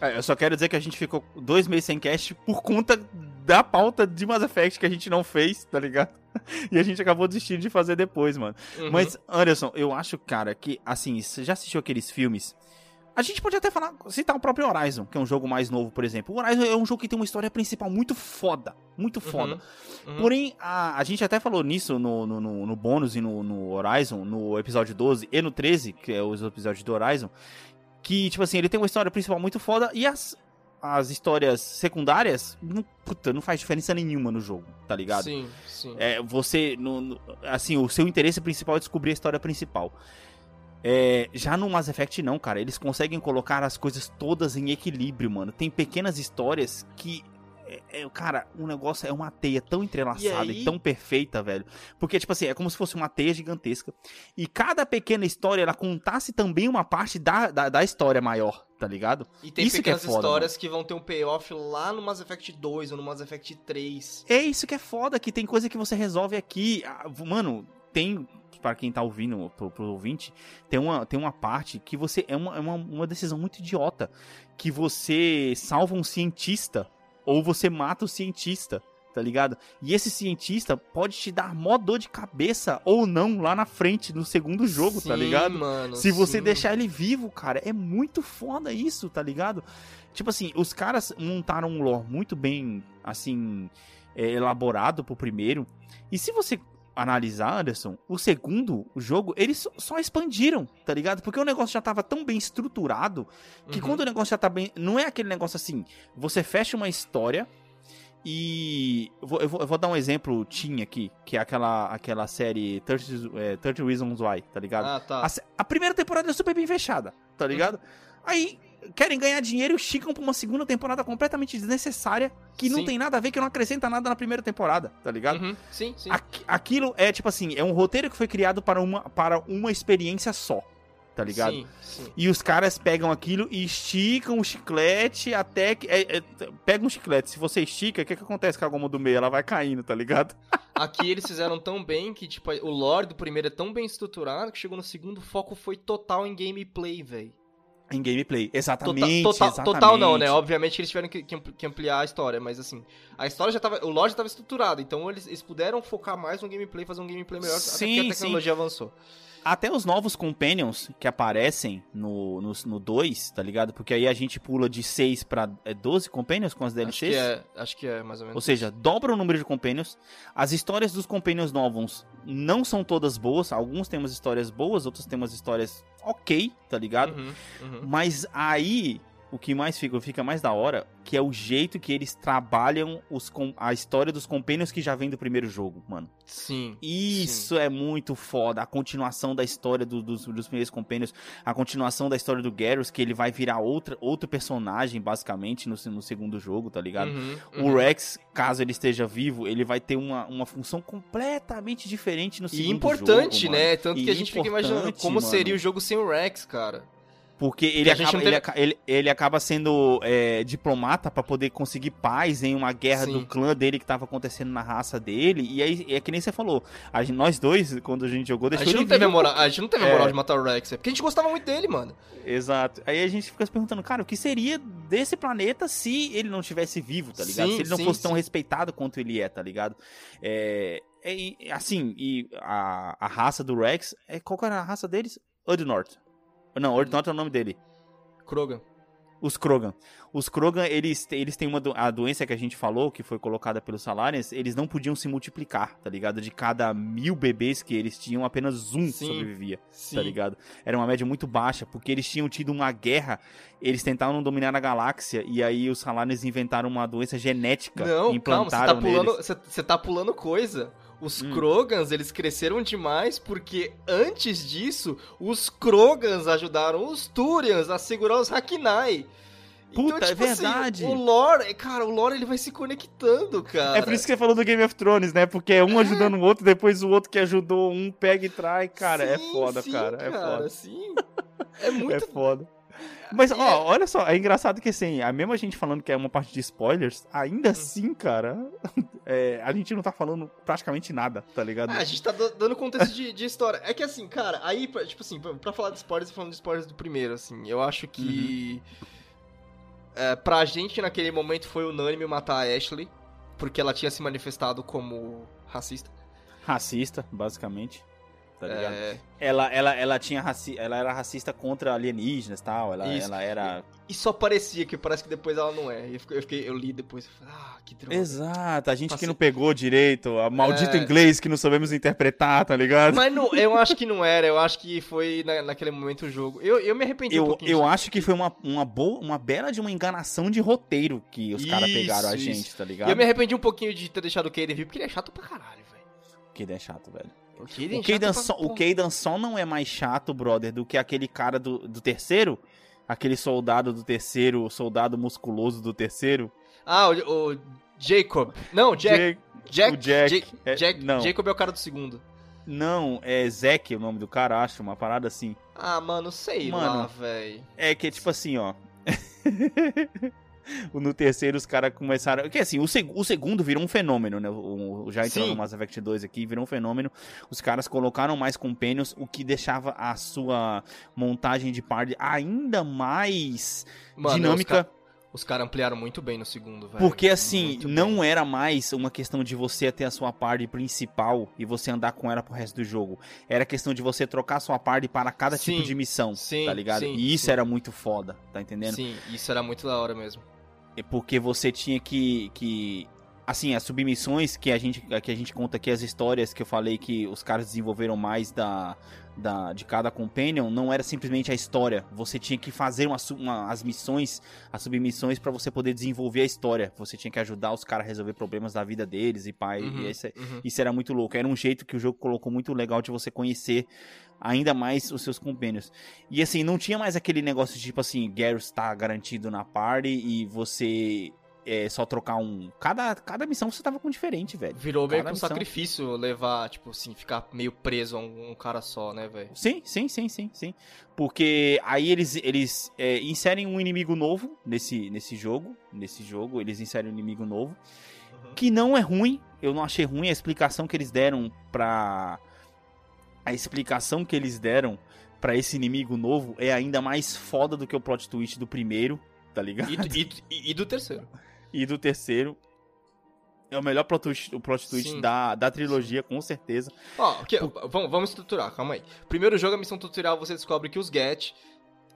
É, eu só quero dizer que a gente ficou dois meses sem cast por conta da pauta de Mass Effect que a gente não fez, tá ligado? E a gente acabou desistindo de fazer depois, mano. Uhum. Mas, Anderson, eu acho, cara, que, assim, você já assistiu aqueles filmes a gente pode até falar, citar o próprio Horizon, que é um jogo mais novo, por exemplo. O Horizon é um jogo que tem uma história principal muito foda. Muito uhum, foda. Uhum, uhum. Porém, a, a gente até falou nisso no, no, no, no bônus e no, no Horizon, no episódio 12 e no 13, que é os episódios do Horizon. Que, tipo assim, ele tem uma história principal muito foda e as, as histórias secundárias, não, puta, não faz diferença nenhuma no jogo, tá ligado? Sim, sim. É, você, no, no, assim, o seu interesse principal é descobrir a história principal. É, já no Mass Effect não, cara. Eles conseguem colocar as coisas todas em equilíbrio, mano. Tem pequenas histórias que é, é, cara, o um negócio é uma teia tão entrelaçada e, e, tão perfeita, velho. Porque, tipo assim, é como se fosse uma teia gigantesca. E cada pequena história, ela contasse também uma parte da, da, da história maior, tá ligado? E tem isso pequenas que é foda, histórias mano. que vão ter um payoff lá no Mass Effect 2 ou no Mass Effect 3. É isso que é foda, que tem coisa que você resolve aqui. Ah, mano, tem para quem tá ouvindo, pro, pro ouvinte, tem uma, tem uma parte que você. É uma, é uma, uma decisão muito idiota. Que você salva um cientista ou você mata o cientista tá ligado? E esse cientista pode te dar mó dor de cabeça ou não lá na frente, no segundo jogo, tá sim, tá ligado? Mano, Se você sim. deixar ele vivo, cara, é muito foda isso, tá ligado? Tipo assim, os caras montaram um lore muito bem, assim, é, elaborado pro primeiro. E se você analisar, Anderson, o segundo o jogo, eles só expandiram, tá ligado? Porque o negócio já tava tão bem estruturado que uhum. quando o negócio já tá bem. Não é aquele negócio assim, você fecha uma história e. Eu vou, eu vou, eu vou dar um exemplo, Tim aqui, que é aquela, aquela série 30, é, 30 Reasons Why, tá ligado? Ah, tá. A, a, primeira temporada é super bem fechada, tá ligado? Uhum. Aí querem ganhar dinheiro e esticam pra uma segunda temporada completamente desnecessária, que não tem nada a ver, que não acrescenta nada na primeira temporada, tá ligado? Uhum. Sim, sim. Aqu aquilo é, tipo assim, é um roteiro que foi criado para uma, para uma experiência só, tá ligado? Sim, sim. E os caras pegam aquilo e esticam o chiclete até que. É, é, pega um chiclete, se você estica, o que, que acontece com a goma do meio? Ela vai caindo, tá ligado? Aqui eles fizeram tão bem que, tipo, o lore do primeiro é tão bem estruturado que chegou no segundo, o foco foi total em gameplay, velho. Em gameplay, exatamente total, exatamente. total não, né? Obviamente eles tiveram que, que, ampliar a história, mas assim, a história já tava. O lore já tava estruturado, então eles, eles puderam focar mais no gameplay, fazer um gameplay melhor, sim, até porque a tecnologia sim. avançou. Até os novos Companions que aparecem no 2, no, no tá ligado? Porque aí a gente pula de 6 pra 12 é, Companions com as DLCs. Acho que é, acho que é mais ou menos. Ou seja, dobra o número de Companions. As histórias dos Companions novos não são todas boas. Alguns temos histórias boas, outros temos histórias ok, tá ligado? Uhum, uhum. Mas aí o que mais fica, fica mais da hora, que é o jeito que eles trabalham os, a história dos Companions que já vem do primeiro jogo, mano. Sim. Isso sim. é muito foda. A continuação da história do, dos, dos primeiros Companions, a continuação da história do Garrus, que ele vai virar outra, outro personagem, basicamente, no, no segundo jogo, tá ligado? Uhum, O uhum. Rex, caso ele esteja vivo, ele vai ter uma, uma função completamente diferente no segundo E importante, jogo, né? Tanto E que a gente fica imaginando como mano. seria o jogo sem o Rex, cara. Porque ele a acaba, ele, teve- aca- ele, ele acaba sendo é, diplomata pra poder conseguir paz em uma guerra Sim. do clã dele que tava acontecendo na raça dele. E aí, é que nem você falou, a gente- nós dois, quando a gente jogou, A deixou gente, não ele teve a, moral, a gente não teve a É. moral de matar o Rex, é porque a gente gostava muito dele, mano. Exato. Aí a gente fica se perguntando, cara, o que seria desse planeta se ele não tivesse vivo, tá ligado? Sim, se ele não sim, fosse tão respeitado quanto ele é, tá ligado? É, é, assim, e a, a raça do Rex, é, qual que era a raça deles? Udnort. Não, Udnort é o nome dele. Krogan. Os Krogan. Os Krogan, eles, eles têm uma do- a doença que a gente falou, que foi colocada pelos Salarians, eles não podiam se multiplicar, tá ligado? De cada mil bebês que eles tinham, apenas um Sim. sobrevivia, Sim. tá ligado? Era uma média muito baixa, porque eles tinham tido uma guerra, eles tentaram dominar a galáxia, e aí os Salarians inventaram uma doença genética Não, e calma, você implantaram tá pulando, você, você tá pulando coisa. Os Hum. Krogans, eles cresceram demais porque antes disso, os Krogans ajudaram os Turians a segurar os Hakinai. Puta, é tipo assim, verdade. o lore, cara, o lore ele vai se conectando, cara. É por isso que você falou do Game of Thrones, né? Porque é um ajudando o outro, depois o outro que ajudou um pega e trai. Cara, é Sim, foda, sim, cara. É foda. Sim. É muito É foda. Mas, ó, olha só, é engraçado que assim, a mesma gente falando que é uma parte de spoilers, Hum. ainda assim, cara, é, a gente não tá falando praticamente nada, tá ligado? Ah, a gente tá da- dando contexto de, de história. É que assim, cara, aí, tipo assim, pra, pra falar de spoilers, falando de spoilers do primeiro, assim, eu acho que. É, pra gente naquele momento foi unânime matar a Ashley, porque ela tinha se manifestado como racista. Racista, basicamente. Tá ligado? É, Ela, ela, ela tinha raci... ela era racista contra alienígenas e tal. Ela, Isso. ela era. e só parecia que parece que depois ela não é. Eu fiquei, eu, li depois e falei, ah, que droga. Exato, a gente que não pegou direito, a maldito É. inglês que não sabemos interpretar, tá ligado? Mas não, eu acho que não era, eu acho que foi na- naquele momento o jogo. Eu, eu me arrependi um Eu, pouquinho. eu acho que foi uma, uma, boa, uma bela de uma enganação de roteiro que os caras pegaram a isso. gente, tá E ligado? eu me arrependi um pouquinho de ter deixado o Kaden vir, porque ele é chato pra caralho, velho. Que ideia chato, velho. O Kaden, O pra só não é mais chato, brother, do que aquele cara do, do terceiro. Aquele soldado do terceiro, o soldado musculoso do terceiro. Ah, o, o Jacob. Não, Jack. Jack. o Jack. Jack, É, Jack- não. Jacob é o cara do segundo. Não, é Zack o nome do cara, acho, uma parada assim. Ah, mano, sei Mano. lá, velho. É que é tipo assim, ó. no terceiro os caras começaram. Que assim, o, seg- o segundo virou um fenômeno, né? O, o- já entrando Sim. no Mass Effect 2 aqui, virou um fenômeno. Os caras colocaram mais companions, o que deixava a sua montagem de party ainda mais Mano, dinâmica. Os, ca- os caras ampliaram muito bem no segundo, velho. Porque assim, Muito não bem. era mais uma questão de você ter a sua party principal e você andar com ela pro resto do jogo. Era questão de você trocar a sua party para cada Sim, tipo de missão, sim, tá ligado? sim, e isso era muito foda, tá entendendo? Sim, isso era muito da hora mesmo. É porque você tinha que, que assim, as submissões que a gente que a gente conta aqui as histórias que eu falei que os caras desenvolveram mais da, da de cada companion, não era simplesmente a história. Você tinha que fazer uma, uma- as missões, as submissões pra você poder desenvolver a história. Você tinha que ajudar os caras a resolver problemas da vida deles e pai, Uhum, e é- uhum. isso era muito louco. Era um jeito que o jogo colocou muito legal de você conhecer ainda mais os seus companions. E assim, não tinha mais aquele negócio de tipo assim, Garrus tá garantido na party e você é só trocar um. Cada, cada missão você tava com um diferente, velho. Virou meio que um missão. sacrifício levar, tipo assim, ficar meio preso a um, um cara só, né, velho? Sim, sim, sim, sim, sim. Porque aí eles, eles é, inserem um inimigo novo nesse, nesse jogo. Nesse jogo, eles inserem um inimigo novo. Que não é ruim. Eu não achei ruim a explicação que eles deram pra. A explicação que eles deram pra esse inimigo novo é ainda mais foda do que o plot twist do primeiro, tá ligado? E, do- e, e- do terceiro. E do terceiro. É o melhor plot twist, o plot twist Sim. da, da trilogia, com certeza. Ó, ok, vamos, vamos estruturar, calma aí. Primeiro jogo, a missão tutorial, você descobre que os Get,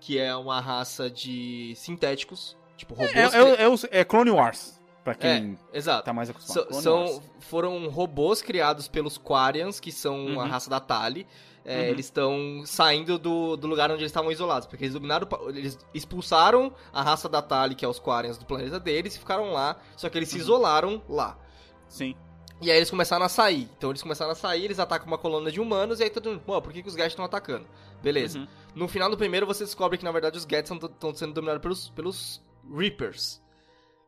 que é uma raça de sintéticos, tipo robôs... É, é, é, o- é Clone Wars. Pra quem É, exato. tá mais acostumado. O são, foram robôs criados pelos Quarians, que são Uhum. a raça da Tali. É, Uhum. Eles estão saindo do, do lugar onde eles estavam isolados, porque eles dominaram, eles expulsaram a raça da Tali, que é os Quarians, do planeta deles, e ficaram lá, só que eles se Uhum. isolaram lá. Sim. E aí eles começaram a sair. Então eles começaram a sair, eles atacam uma colônia de humanos, e aí todo mundo, pô, por que, que os Geth estão atacando? Beleza. Uhum. No final do primeiro, você descobre que, na verdade, os Geth estão sendo dominados pelos, pelos Reapers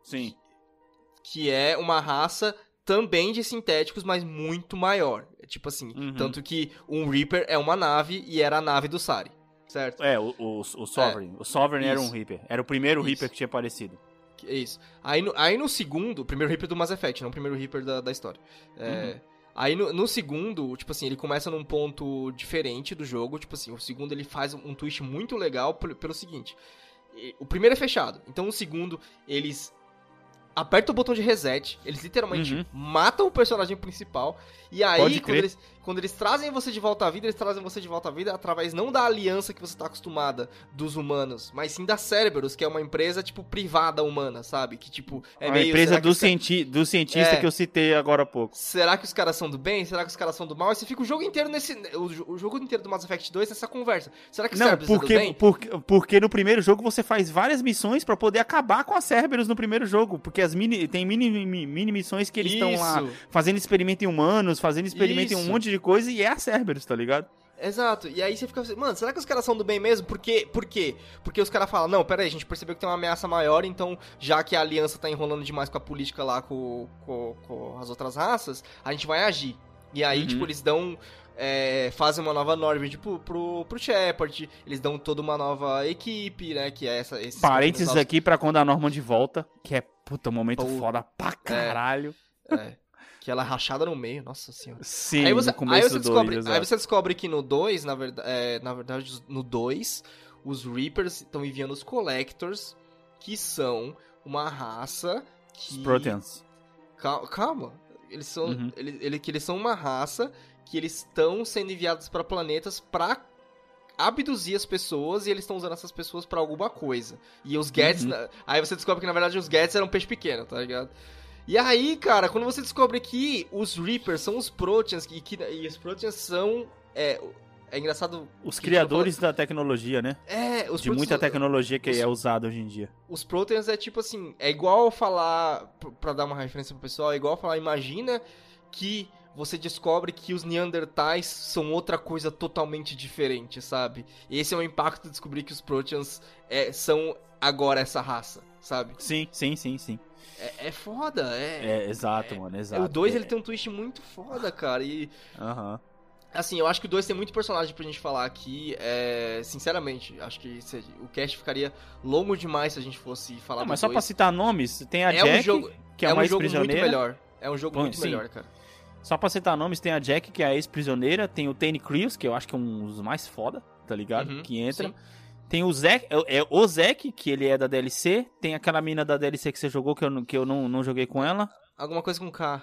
Sim. Que é uma raça também de sintéticos, mas muito maior. É Tipo assim, Uhum. tanto que um Reaper é uma nave e era a nave do Sari, certo? É, o, o, o Sovereign. o Sovereign era um Isso. Reaper. Era o primeiro Isso. Reaper que tinha aparecido. É isso. Aí no, aí no segundo, o primeiro Reaper do Mass Effect, não o primeiro Reaper da, da história. É, Aí no, no segundo, tipo assim, ele começa num ponto diferente do jogo. Tipo assim, o segundo ele faz um twist muito legal pelo, pelo seguinte. O primeiro é fechado. Então o segundo, eles apertam o botão de reset. Eles literalmente Uhum. matam o personagem principal. E aí, quando eles, quando eles trazem você de volta à vida, eles trazem você de volta à vida através não da aliança que você tá acostumada dos humanos, mas sim da Cerberus, que é uma empresa, tipo, privada humana, sabe? Que, tipo, é a meio... empresa do, os cienti do cientista É. que eu citei agora há pouco. Será que os caras são do bem? Será que os caras são do mal? E você fica o jogo inteiro nesse. O, jo- o jogo inteiro do Mass Effect 2 nessa conversa. Será que o Não, Cerberus é do porque, bem? porque, porque no primeiro jogo você faz várias missões pra poder acabar com a Cerberus no primeiro jogo. Porque as mini, tem mini, mini, missões que eles estão lá Isso. fazendo experimento em humanos, fazendo experimento em um Isso. monte de coisa e é a Cerberus, tá ligado? Exato. E aí você fica assim, mano, será que os caras são do bem mesmo? Por quê? Por quê? Porque os caras falam, não, pera aí, a gente percebeu que tem uma ameaça maior, então, já que a aliança tá enrolando demais com a política lá com, com, com as outras raças, a gente vai agir. E aí, Uhum. tipo, eles dão. é, fazem uma nova Norbit pro, pro, pro Shepard, eles dão toda uma nova equipe, né? Que é essa. Esses Parênteses aqui pra quando a Norman de volta, que é, puta, um momento Puta. foda pra caralho. É, que ela é rachada no meio, nossa senhora. Sim, aí você, aí você descobre, dois, aí você descobre que no 2, na, verdade, é, na verdade, no 2, os Reapers estão enviando os Collectors, que são uma raça que... Os Proteans. Cal- Calma, eles são, Uhum. ele, ele- que eles são uma raça que eles estão sendo enviados para planetas pra abduzir as pessoas e eles estão usando essas pessoas pra alguma coisa. E os Gets, Uhum. aí você descobre que na verdade os Gets eram peixe pequeno, tá ligado? E aí, cara, quando você descobre que os Reapers são os Proteans e que e os Proteans são é, é engraçado Os que criadores da tecnologia, né? é, os De Proteans- muita tecnologia que os- é usada hoje em dia. os Proteans é tipo assim, é igual falar, p- pra dar uma referência pro pessoal, é igual falar, imagina que você descobre que os Neandertais são outra coisa totalmente diferente, sabe? Esse é o impacto de descobrir que os Proteans é, são agora essa raça, sabe? Sim, sim, sim, sim. É, é foda, é... É, exato, mano, exato. o 2 é, ele tem um twist muito foda, cara, e... Aham. Assim, eu acho que o 2 tem muito personagem pra gente falar aqui, é... Sinceramente, acho que o cast ficaria longo demais se a gente fosse falar Não, mas só pra citar nomes, tem a É um Jack, jogo- que é, é uma um jogo muito melhor. É um jogo Bom, muito sim. melhor, cara. Só pra citar nomes, tem a Jack, que é a ex-prisioneira, tem o Tane Crews, que eu acho que é um dos mais foda, tá ligado? Uhum, que entra. sim. Tem o Zack, é, é o Zack, que ele é da DLC. Tem aquela mina da DLC que você jogou, que eu, não- que eu não, não joguei com ela. Alguma coisa com K.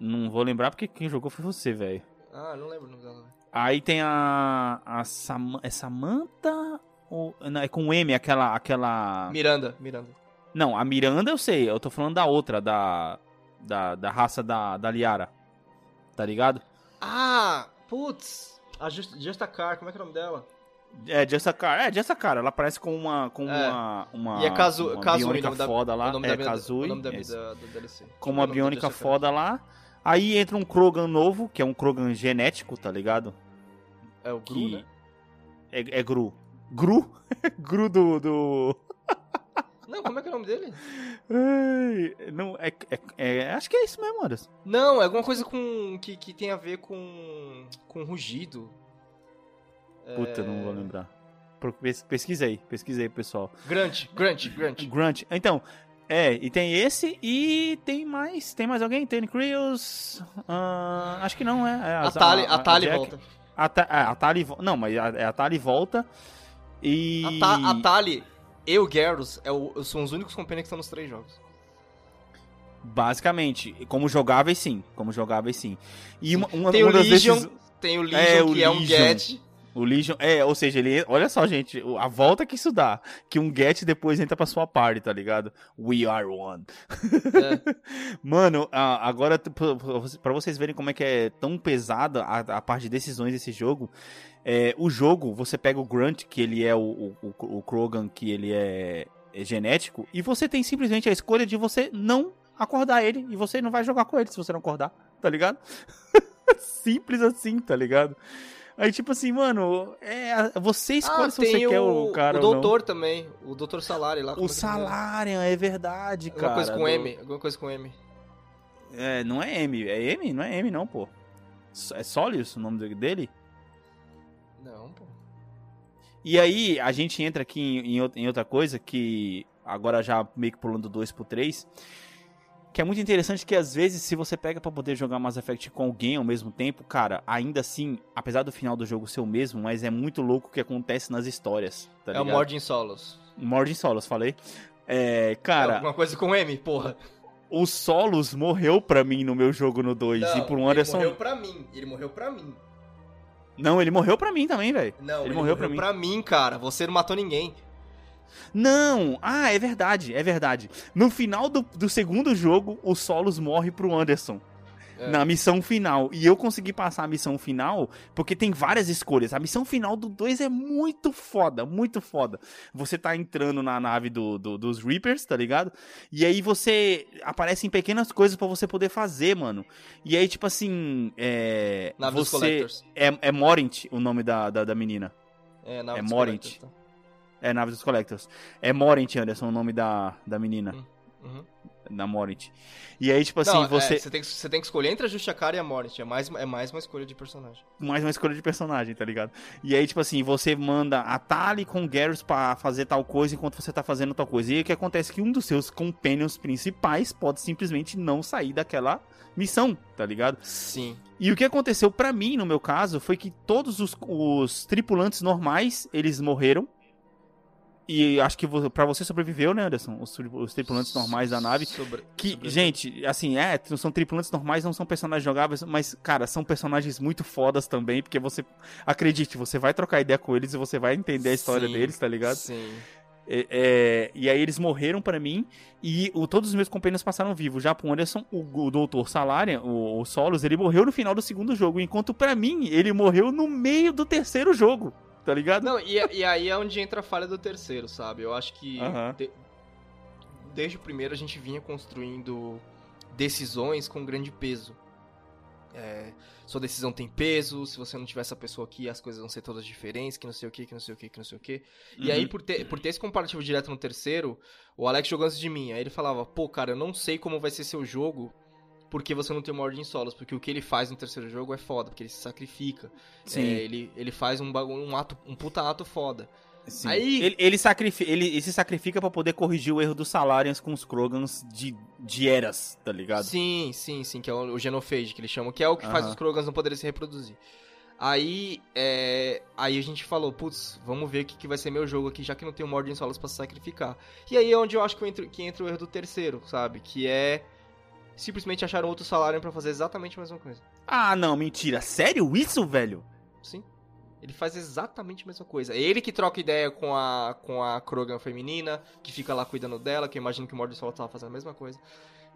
Não vou lembrar porque quem jogou foi você, velho. Ah, não lembro o nome dela. velho. Aí tem a. a Sam, é Samantha? Ou, não, é com M, aquela. aquela... Miranda, Miranda. Não, a Miranda eu sei, eu tô falando da outra, da. Da, da raça da, da Liara. Tá ligado? Ah, putz. A Just, Justa Car, como é que é o nome dela? É, Just a Cara. É, Just a Cara. Ela parece com uma. Com É. uma, uma. e é Kazu, uma Kazui, o biônica nome da, foda lá. o nome é, da, Kazui. o nome da, é da, da DLC. com uma biônica foda lá. Aí entra um Krogan novo, que é um Krogan genético, tá ligado? É o Gru, Que né? é, é Gru. Gru? Gru do. do... Não, como é que é o nome dele? Ai, não, é, é, é- Acho que é isso mesmo, Anderson. Não, é alguma coisa com que, que tem a ver com com rugido. Puta, É. não vou lembrar. Pro- pes- Pesquisa aí, pesquisa aí, pessoal. Grunt, Grunt, Grunt. Grunt. Então, é, e tem esse e tem mais. Tem mais alguém? Tem Creels? Ah, acho que não, é. é A Tali, a Tali Jack- volta. A, Ta- é, a Tali Não, mas a, é a Tali volta. E. A, Ta, a Tali e o Garrus é o, são os únicos companheiros que estão nos três jogos. Basicamente, como jogáveis sim. Como jogáveis sim. E uma, uma, Tem uma o das Legion, decis- tem o Legion, É, o que é um. Get. O Legion, é, ou seja, ele, olha só, gente, a volta que isso dá, que um get depois entra pra sua party, tá ligado? We are one. É. Mano, agora para vocês verem como é que é tão pesada a, parte de decisões desse jogo, é, o jogo, você pega o Grunt, que ele é o, o, o Krogan, que ele é, é genético, e você tem simplesmente a escolha de você não acordar ele, e você não vai jogar com ele se você não acordar, tá ligado? Simples assim, tá ligado? Aí, tipo assim, mano, é, você escolhe ah, se você o, quer o cara. O doutor também, o doutor Salário lá. O é Salário, é verdade, alguma cara. Coisa com do... M, alguma coisa com M. É, não é M, é M? Não é M, não, pô. É Solius o nome dele? Não, pô. E aí, a gente entra aqui em, em outra coisa que agora já meio que pulando 2 pro 3 que é muito interessante que às vezes se você pega para poder jogar Mass Effect com alguém ao mesmo tempo, cara, ainda assim, apesar do final do jogo ser o mesmo, mas é muito louco o que acontece nas histórias, tá É o Mordin Solos. Mordin Solos, falei. É, cara... É alguma coisa com M, porra. O Solos morreu pra mim no meu jogo no 2 e por um Anderson... ele morreu pra mim, ele morreu pra mim. Não, ele morreu pra mim também, velho. Não, ele, ele morreu, morreu pra mim. pra mim, cara. Você não matou ninguém. Não! Ah, é verdade, é verdade. No final do, do segundo jogo, o Solos morre pro Anderson. É. Na missão final. E eu consegui passar a missão final porque tem várias escolhas. A missão final do 2 é muito foda, muito foda. Você tá entrando na nave do, do dos Reapers, tá ligado? E aí você. Aparecem pequenas coisas para você poder fazer, mano. E aí, tipo assim. É. Nave você, dos Collectors. É, é Morint o nome da, da, da menina. É, nave é Morint. Tá. É, Nave dos Collectors. É Morint, Anderson, o nome da, da menina. Hum, uhum. Da Morint. E aí, tipo assim, Não, você. É, você, tem que, você tem que escolher entre a Justicara e a Morint. É mais, é mais uma escolha de personagem. Mais uma escolha de personagem, tá ligado? E aí, tipo assim, você manda a Tali com o Garrus pra fazer tal coisa enquanto você tá fazendo tal coisa. E aí o que acontece é que um dos seus companions principais pode simplesmente não sair daquela missão, tá ligado? Sim. E o que aconteceu para mim, no meu caso, foi que todos os, os tripulantes normais, eles morreram e acho que para você sobreviveu, né, Anderson? Os, os tripulantes normais da nave. Sobre, que, gente, assim, é, são tripulantes normais, não são personagens jogáveis, mas, cara, são personagens muito fodas também, porque você. Acredite, você vai trocar ideia com eles e você vai entender a história sim, deles, tá ligado? Sim. É, é, e aí eles morreram para mim e o, todos os meus companheiros passaram vivos. Já pro Anderson, o, o Doutor Salarian, o, o Solos, ele morreu no final do segundo jogo, enquanto para mim ele morreu no meio do terceiro jogo tá ligado? Não, e, e, aí é onde entra a falha do terceiro, sabe? Eu acho que de, desde o primeiro a gente vinha construindo decisões com grande peso. É, sua decisão tem peso, se você não tiver essa pessoa aqui, as coisas vão ser todas diferentes, que não sei o que, que não sei o que, que não sei o que. Uhum. E aí, por ter, por ter esse comparativo direto no terceiro, o Alex jogou antes de mim, aí ele falava, pô, cara, eu não sei como vai ser seu jogo porque você não tem uma ordem solos, porque o que ele faz no terceiro jogo é foda, porque ele se sacrifica. Sim. É, ele, ele faz um, um, ato, um puta ato foda. Sim. Aí... Ele, ele, sacrifica, ele, ele se sacrifica para poder corrigir o erro dos Salarians com os Krogans de, de eras, tá ligado? Sim, sim, sim, que é o, o Genophage que eles chamam, que é o que uh -huh. faz os Krogans não poderem se reproduzir. Aí, é, aí a gente falou, putz, vamos ver o que, que vai ser meu jogo aqui, já que não tem uma ordem solos pra sacrificar. E aí é onde eu acho que, que entra o erro do terceiro, sabe? Que é simplesmente acharam outro salário para fazer exatamente a mesma coisa. Ah, não, mentira. Sério isso, velho? Sim. Ele faz exatamente a mesma coisa. É ele que troca ideia com a, com a Krogan feminina, que fica lá cuidando dela, que eu imagino que o Mordin Sol tava fazendo a mesma coisa.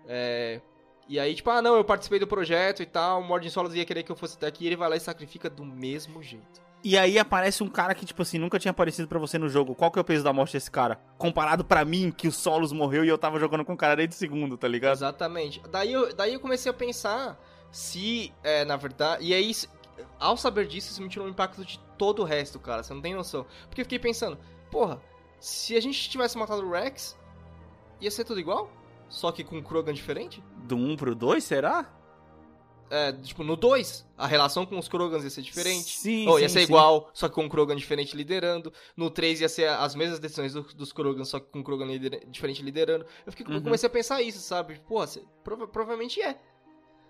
É... E aí, tipo, ah, não, eu participei do projeto e tal, o Mordin Solos ia querer que eu fosse até aqui, e ele vai lá e sacrifica do mesmo jeito. E aí aparece um cara que, tipo assim, nunca tinha aparecido para você no jogo. Qual que é o peso da morte desse cara? Comparado para mim, que o Solos morreu e eu tava jogando com o cara desde o segundo, tá ligado? Exatamente. Daí eu, daí eu comecei a pensar se, é, na verdade... E aí, ao saber disso, isso me tirou um impacto de todo o resto, cara. Você não tem noção. Porque eu fiquei pensando, porra, se a gente tivesse matado o Rex, ia ser tudo igual? Só que com um Krogan diferente? Do 1 pro 2, será? É, tipo, no 2, a relação com os Krogans ia ser diferente. Sim, Ou ia sim, ser sim. igual, só que com um Krogan diferente liderando. No 3 ia ser as mesmas decisões do, dos Krogans, só que com um Krogan lider, diferente liderando. Eu, fiquei, uhum. comecei a pensar isso, sabe? Pô, prova, provavelmente é.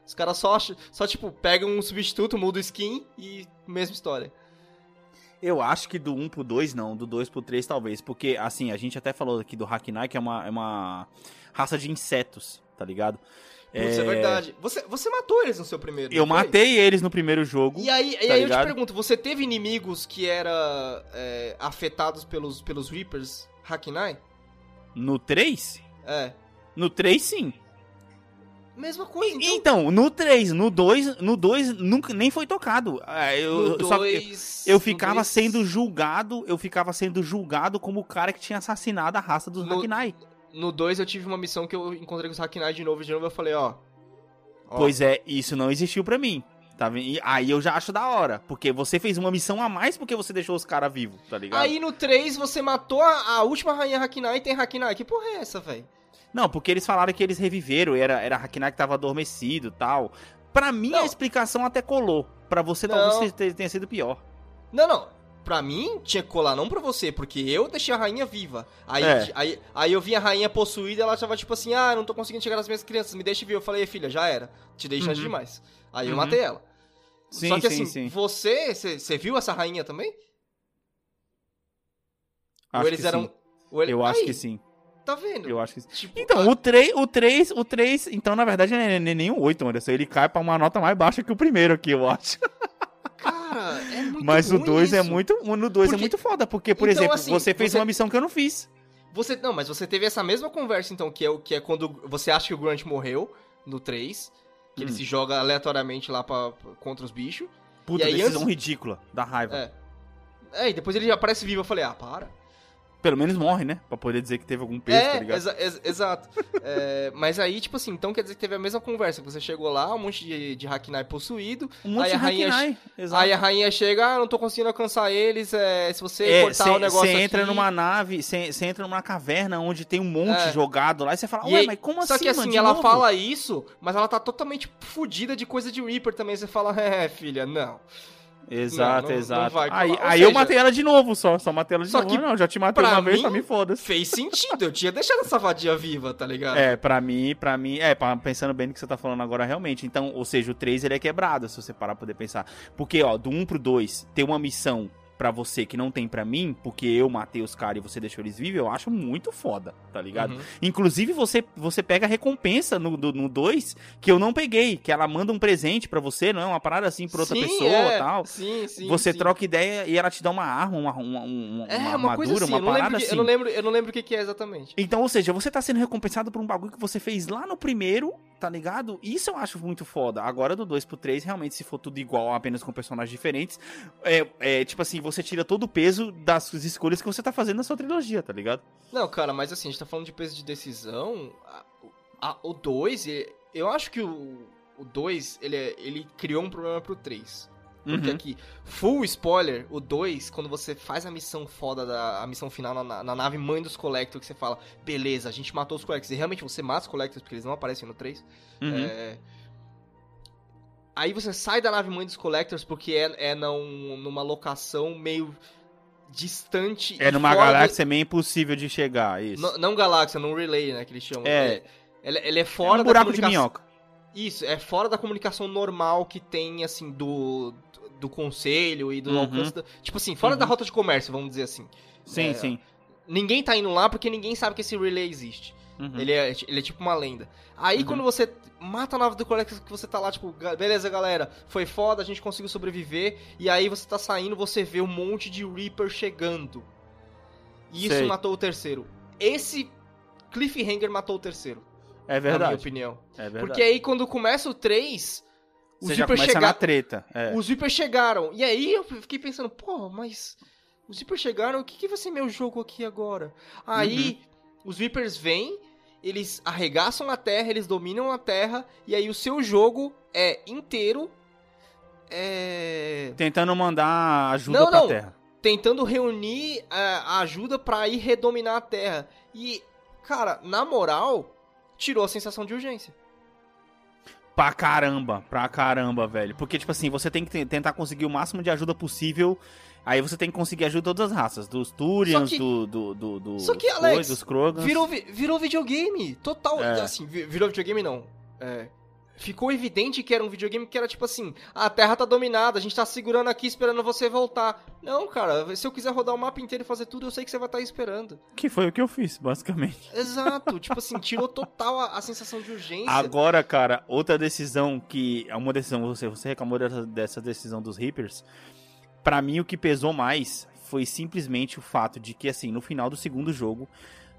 Os caras só, só, tipo, pegam um substituto, muda o skin e mesma história. Eu acho que do 1 pro 2 não, do 2 pro 3 talvez, porque assim, a gente até falou aqui do Hakinai, que é uma, é uma raça de insetos. tá ligado? Putz, é... verdade. Você, você matou eles no seu primeiro. Eu matei eles no primeiro jogo. E aí, tá e aí eu te pergunto, você teve inimigos que eram é, afetados pelos, pelos Reapers Hakinai? No 3? É. No 3, sim. Mesma coisa, então. Então, no 3, no 2, no 2 nunca nem foi tocado. É, eu, no só, dois, eu, eu ficava dois... sendo julgado, eu ficava sendo julgado como o cara que tinha assassinado a raça dos no, Hakinai. No 2 eu tive uma missão que eu encontrei com os Hakinai de novo, de novo eu falei, ó, ó. Pois é, isso não existiu para mim. Tá? Aí eu já acho da hora. Porque você fez uma missão a mais porque você deixou os caras vivos, tá ligado? Aí no 3 você matou a, a última rainha Hakinai e tem Hakinai. Que porra é essa, velho? Não, porque eles falaram que eles reviveram, era, era Hakinai que tava adormecido tal. Pra mim, não. a explicação até colou. Pra você, não. talvez tenha sido pior. Não, não. Pra mim, tinha que colar, não pra você, porque eu deixei a rainha viva. Aí, é. aí, aí eu vi a rainha possuída ela tava tipo assim, ah, não tô conseguindo chegar nas minhas crianças, me deixa vir. Eu falei, filha, já era. Te dei chance uhum. demais. Aí eu uhum. matei ela. Sim, Só que sim, assim, sim. você, você viu essa rainha também? Acho Ou eles eram. Sim. Ele... Eu aí, acho que sim. Tá vendo? Eu acho que tipo, Então, a... o 3, o 3, o 3, então na verdade não é nem o 8, Anderson. Ele cai pra uma nota mais baixa que o primeiro aqui, eu acho. Cara, é muito Mas o 2 é muito, no 2 é muito foda, porque por então, exemplo, assim, você fez você... uma missão que eu não fiz. Você não, mas você teve essa mesma conversa então, que é o que é quando você acha que o Grant morreu no 3, que hum. ele se joga aleatoriamente lá pra, contra os bichos. Puta, e aí, decisão antes... ridícula, da raiva. É. É, e depois ele aparece vivo, eu falei: "Ah, para". Pelo menos morre, né? Pra poder dizer que teve algum peso, é, tá ligado? Exa ex exato. é, mas aí, tipo assim, então quer dizer que teve a mesma conversa. Você chegou lá, um monte de, de Hakinai possuído. Um monte aí de a rainha, Hakinai, exato. Aí a rainha chega, ah, não tô conseguindo alcançar eles. É, se você é, cortar o negócio Você entra aqui... numa nave, você entra numa caverna onde tem um monte é. jogado lá. E você fala, ué, mas como só assim, Só que assim, ela novo? fala isso, mas ela tá totalmente fodida de coisa de Reaper também. Você fala, é, filha, não. Exato, não, não, exato. Não aí aí seja, eu matei ela de novo só. Só matei ela de só novo. Que não, já te matei uma vez, pra mim foda-se. Fez sentido, eu tinha deixado essa vadia viva, tá ligado? É, pra mim, pra mim. É, pensando bem no que você tá falando agora, realmente. Então, ou seja, o 3 ele é quebrado, se você parar pra poder pensar. Porque, ó, do 1 pro 2, ter uma missão para você que não tem para mim, porque eu matei os caras e você deixou eles vivos, eu acho muito foda, tá ligado? Uhum. Inclusive, você, você pega a recompensa no 2 no dois, que eu não peguei, que ela manda um presente para você, não é? Uma parada assim pra outra sim, pessoa é. tal. Sim, sim. Você sim. troca ideia e ela te dá uma arma, uma, uma, uma, é, uma, armadura, assim, uma parada que, assim. Eu não, lembro, eu não lembro o que, que é exatamente. Então, ou seja, você tá sendo recompensado por um bagulho que você fez lá no primeiro tá ligado? Isso eu acho muito foda. Agora do 2 pro 3, realmente, se for tudo igual, apenas com personagens diferentes, é, é tipo assim, você tira todo o peso das escolhas que você tá fazendo na sua trilogia, tá ligado? Não, cara, mas assim, a gente tá falando de peso de decisão. A, a, o 2, eu acho que o 2, ele, é, ele criou um problema pro 3. Porque uhum. aqui, full spoiler, o 2, quando você faz a missão foda, da, a missão final na, na nave mãe dos Collectors, que você fala, beleza, a gente matou os Collectors, e realmente você mata os Collectors, porque eles não aparecem no 3. Uhum. É... Aí você sai da nave mãe dos Collectors, porque é, é num, numa locação meio distante. É numa galáxia meio impossível de chegar, isso. Não, não galáxia, num relay, né, que eles chamam. É. é ele, ele é fora é um buraco de minhoca. Isso, é fora da comunicação normal que tem, assim, do, do conselho e do uhum. alcance. Da, tipo assim, fora uhum. da rota de comércio, vamos dizer assim. Sim, é, sim. Ninguém tá indo lá porque ninguém sabe que esse relay existe. Uhum. Ele, é, ele é tipo uma lenda. Aí uhum. quando você mata a nave do Collector, que você tá lá, tipo, beleza, galera, foi foda, a gente conseguiu sobreviver. E aí você tá saindo, você vê um monte de Reaper chegando. E isso Sei. matou o terceiro. Esse cliffhanger matou o terceiro. É verdade. Na minha opinião. É verdade. Porque aí quando começa o 3, os Reaper chegaram. treta. É. Os Reaper chegaram. E aí eu fiquei pensando, pô, mas. Os Reaper chegaram, o que, que vai ser meu jogo aqui agora? Aí uhum. os Reapers vêm, eles arregaçam a terra, eles dominam a terra, e aí o seu jogo é inteiro. É... Tentando mandar ajuda não, pra não. terra. Tentando reunir a, é, a ajuda pra ir redominar a terra. E, cara, na moral, tirou a sensação de urgência. Pra caramba, pra caramba, velho. Porque, tipo assim, você tem que tentar conseguir o máximo de ajuda possível. Aí você tem que conseguir ajuda de todas as raças. Dos Turians, que, do, do, do, do, Só que, Alex, dos Krogans. Virou, virou videogame. Total. É. Assim, virou videogame não. É, ficou evidente que era um videogame que era tipo assim: a Terra tá dominada, a gente tá segurando aqui esperando você voltar. Não, cara, se eu quiser rodar o mapa inteiro e fazer tudo, eu sei que você vai estar esperando. Que foi o que eu fiz, basicamente. Exato, tipo assim, tirou total a, a, sensação de urgência. Agora, cara, outra decisão que. É uma decisão, você, você reclamou dessa, dessa decisão dos Reapers. Para mim, o que pesou mais foi simplesmente o fato de que, assim, no final do segundo jogo,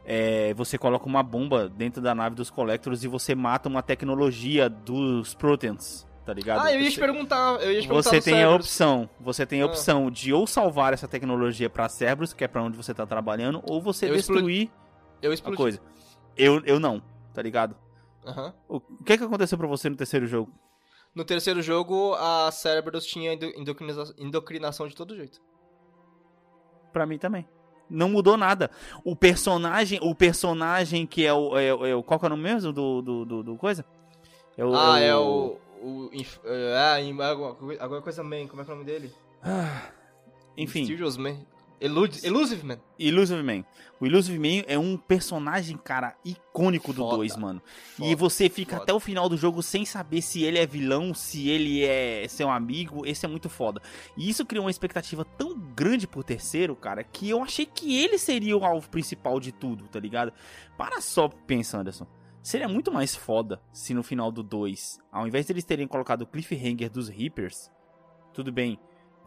é, você coloca uma bomba dentro da nave dos Collectors e você mata uma tecnologia dos Proteans, tá ligado? Ah, eu ia você, te perguntar, eu ia te perguntar Você tem Cerberus. a opção, você tem a ah. opção ah. de ou salvar essa tecnologia para Cerberus, que é para onde você tá trabalhando, ou você eu destruir explodi. eu explodi. a coisa. Eu, eu não, tá ligado? Uhum. O que que aconteceu para você no terceiro jogo? No terceiro jogo, a Cerberus tinha endocrinação de todo jeito. Pra mim também não mudou nada. O personagem, o personagem que é o. É, é, qual que é o nome mesmo do, do, do, do coisa? É o, ah, é o. É o, o ah, alguma coisa Man, como é que é o nome dele? Ah, enfim. Mysterious Man. Elude, Elusive Man. Elusive Man. O Elusive Man é um personagem, cara, icônico do 2, mano. Foda. E você fica foda. até o final do jogo sem saber se ele é vilão, se ele é seu amigo. Esse é muito foda. E isso criou uma expectativa tão grande pro terceiro, cara, que eu achei que ele seria o alvo principal de tudo, tá ligado? Para só pensar, Anderson. Seria muito mais foda se no final do 2, ao invés de eles terem colocado o cliffhanger dos Reapers, tudo bem,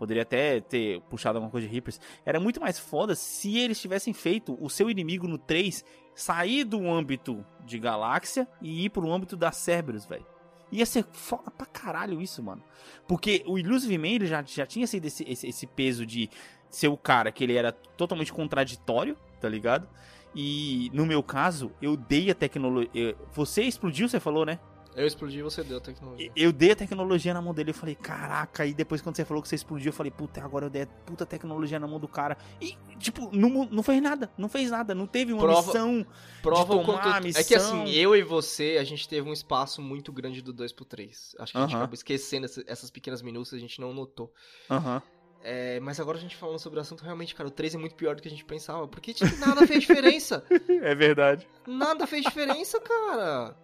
Poderia até ter puxado alguma coisa de Reapers. Era muito mais foda se eles tivessem feito o seu inimigo no 3 sair do âmbito de galáxia e ir pro âmbito da Cerberus, velho. Ia ser foda pra caralho isso, mano. Porque o Illusive Man ele já, já tinha sido esse, esse, esse peso de ser o cara que ele era totalmente contraditório, tá ligado? E no meu caso, eu dei a tecnologia. Você explodiu, você falou, né? Eu explodi e você deu a tecnologia. Eu dei a tecnologia na mão dele. Eu falei, caraca. E depois, quando você falou que você explodiu, eu falei, puta, agora eu dei a puta tecnologia na mão do cara. E, tipo, não, não fez nada. Não fez nada. Não teve uma prova, missão. Prova de tomar quanto... missão. É que assim, eu e você, a gente teve um espaço muito grande do 2 pro 3. Acho que a gente acabou esquecendo essas pequenas minúcias, a gente não notou. Aham. É, mas agora a gente falando sobre o assunto, realmente, cara, o 3 é muito pior do que a gente pensava. Porque tipo, nada fez diferença. é verdade. Nada fez diferença, cara.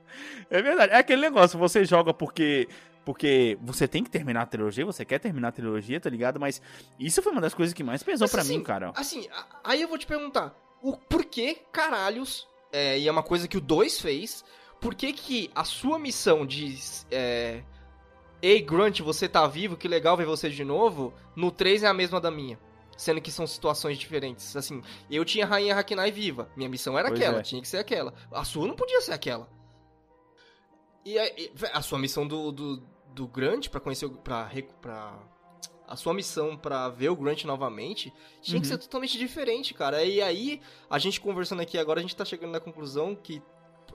É verdade. É aquele negócio, você joga porque. Porque você tem que terminar a trilogia, você quer terminar a trilogia, tá ligado? Mas isso foi uma das coisas que mais pesou para assim, mim, cara. Assim, aí eu vou te perguntar, o porquê caralhos, é, e é uma coisa que o 2 fez, por que que a sua missão de é, Ei, Grunt, você tá vivo, que legal ver você de novo. No 3 é a mesma da minha. Sendo que são situações diferentes. Assim, eu tinha a Rainha Hakinai viva. Minha missão era pois aquela, é. tinha que ser aquela. A sua não podia ser aquela. E a, a sua missão do, do, do Grunt pra conhecer. Pra, pra, a sua missão para ver o Grunt novamente tinha uhum. que ser totalmente diferente, cara. E aí, a gente conversando aqui agora, a gente tá chegando na conclusão que.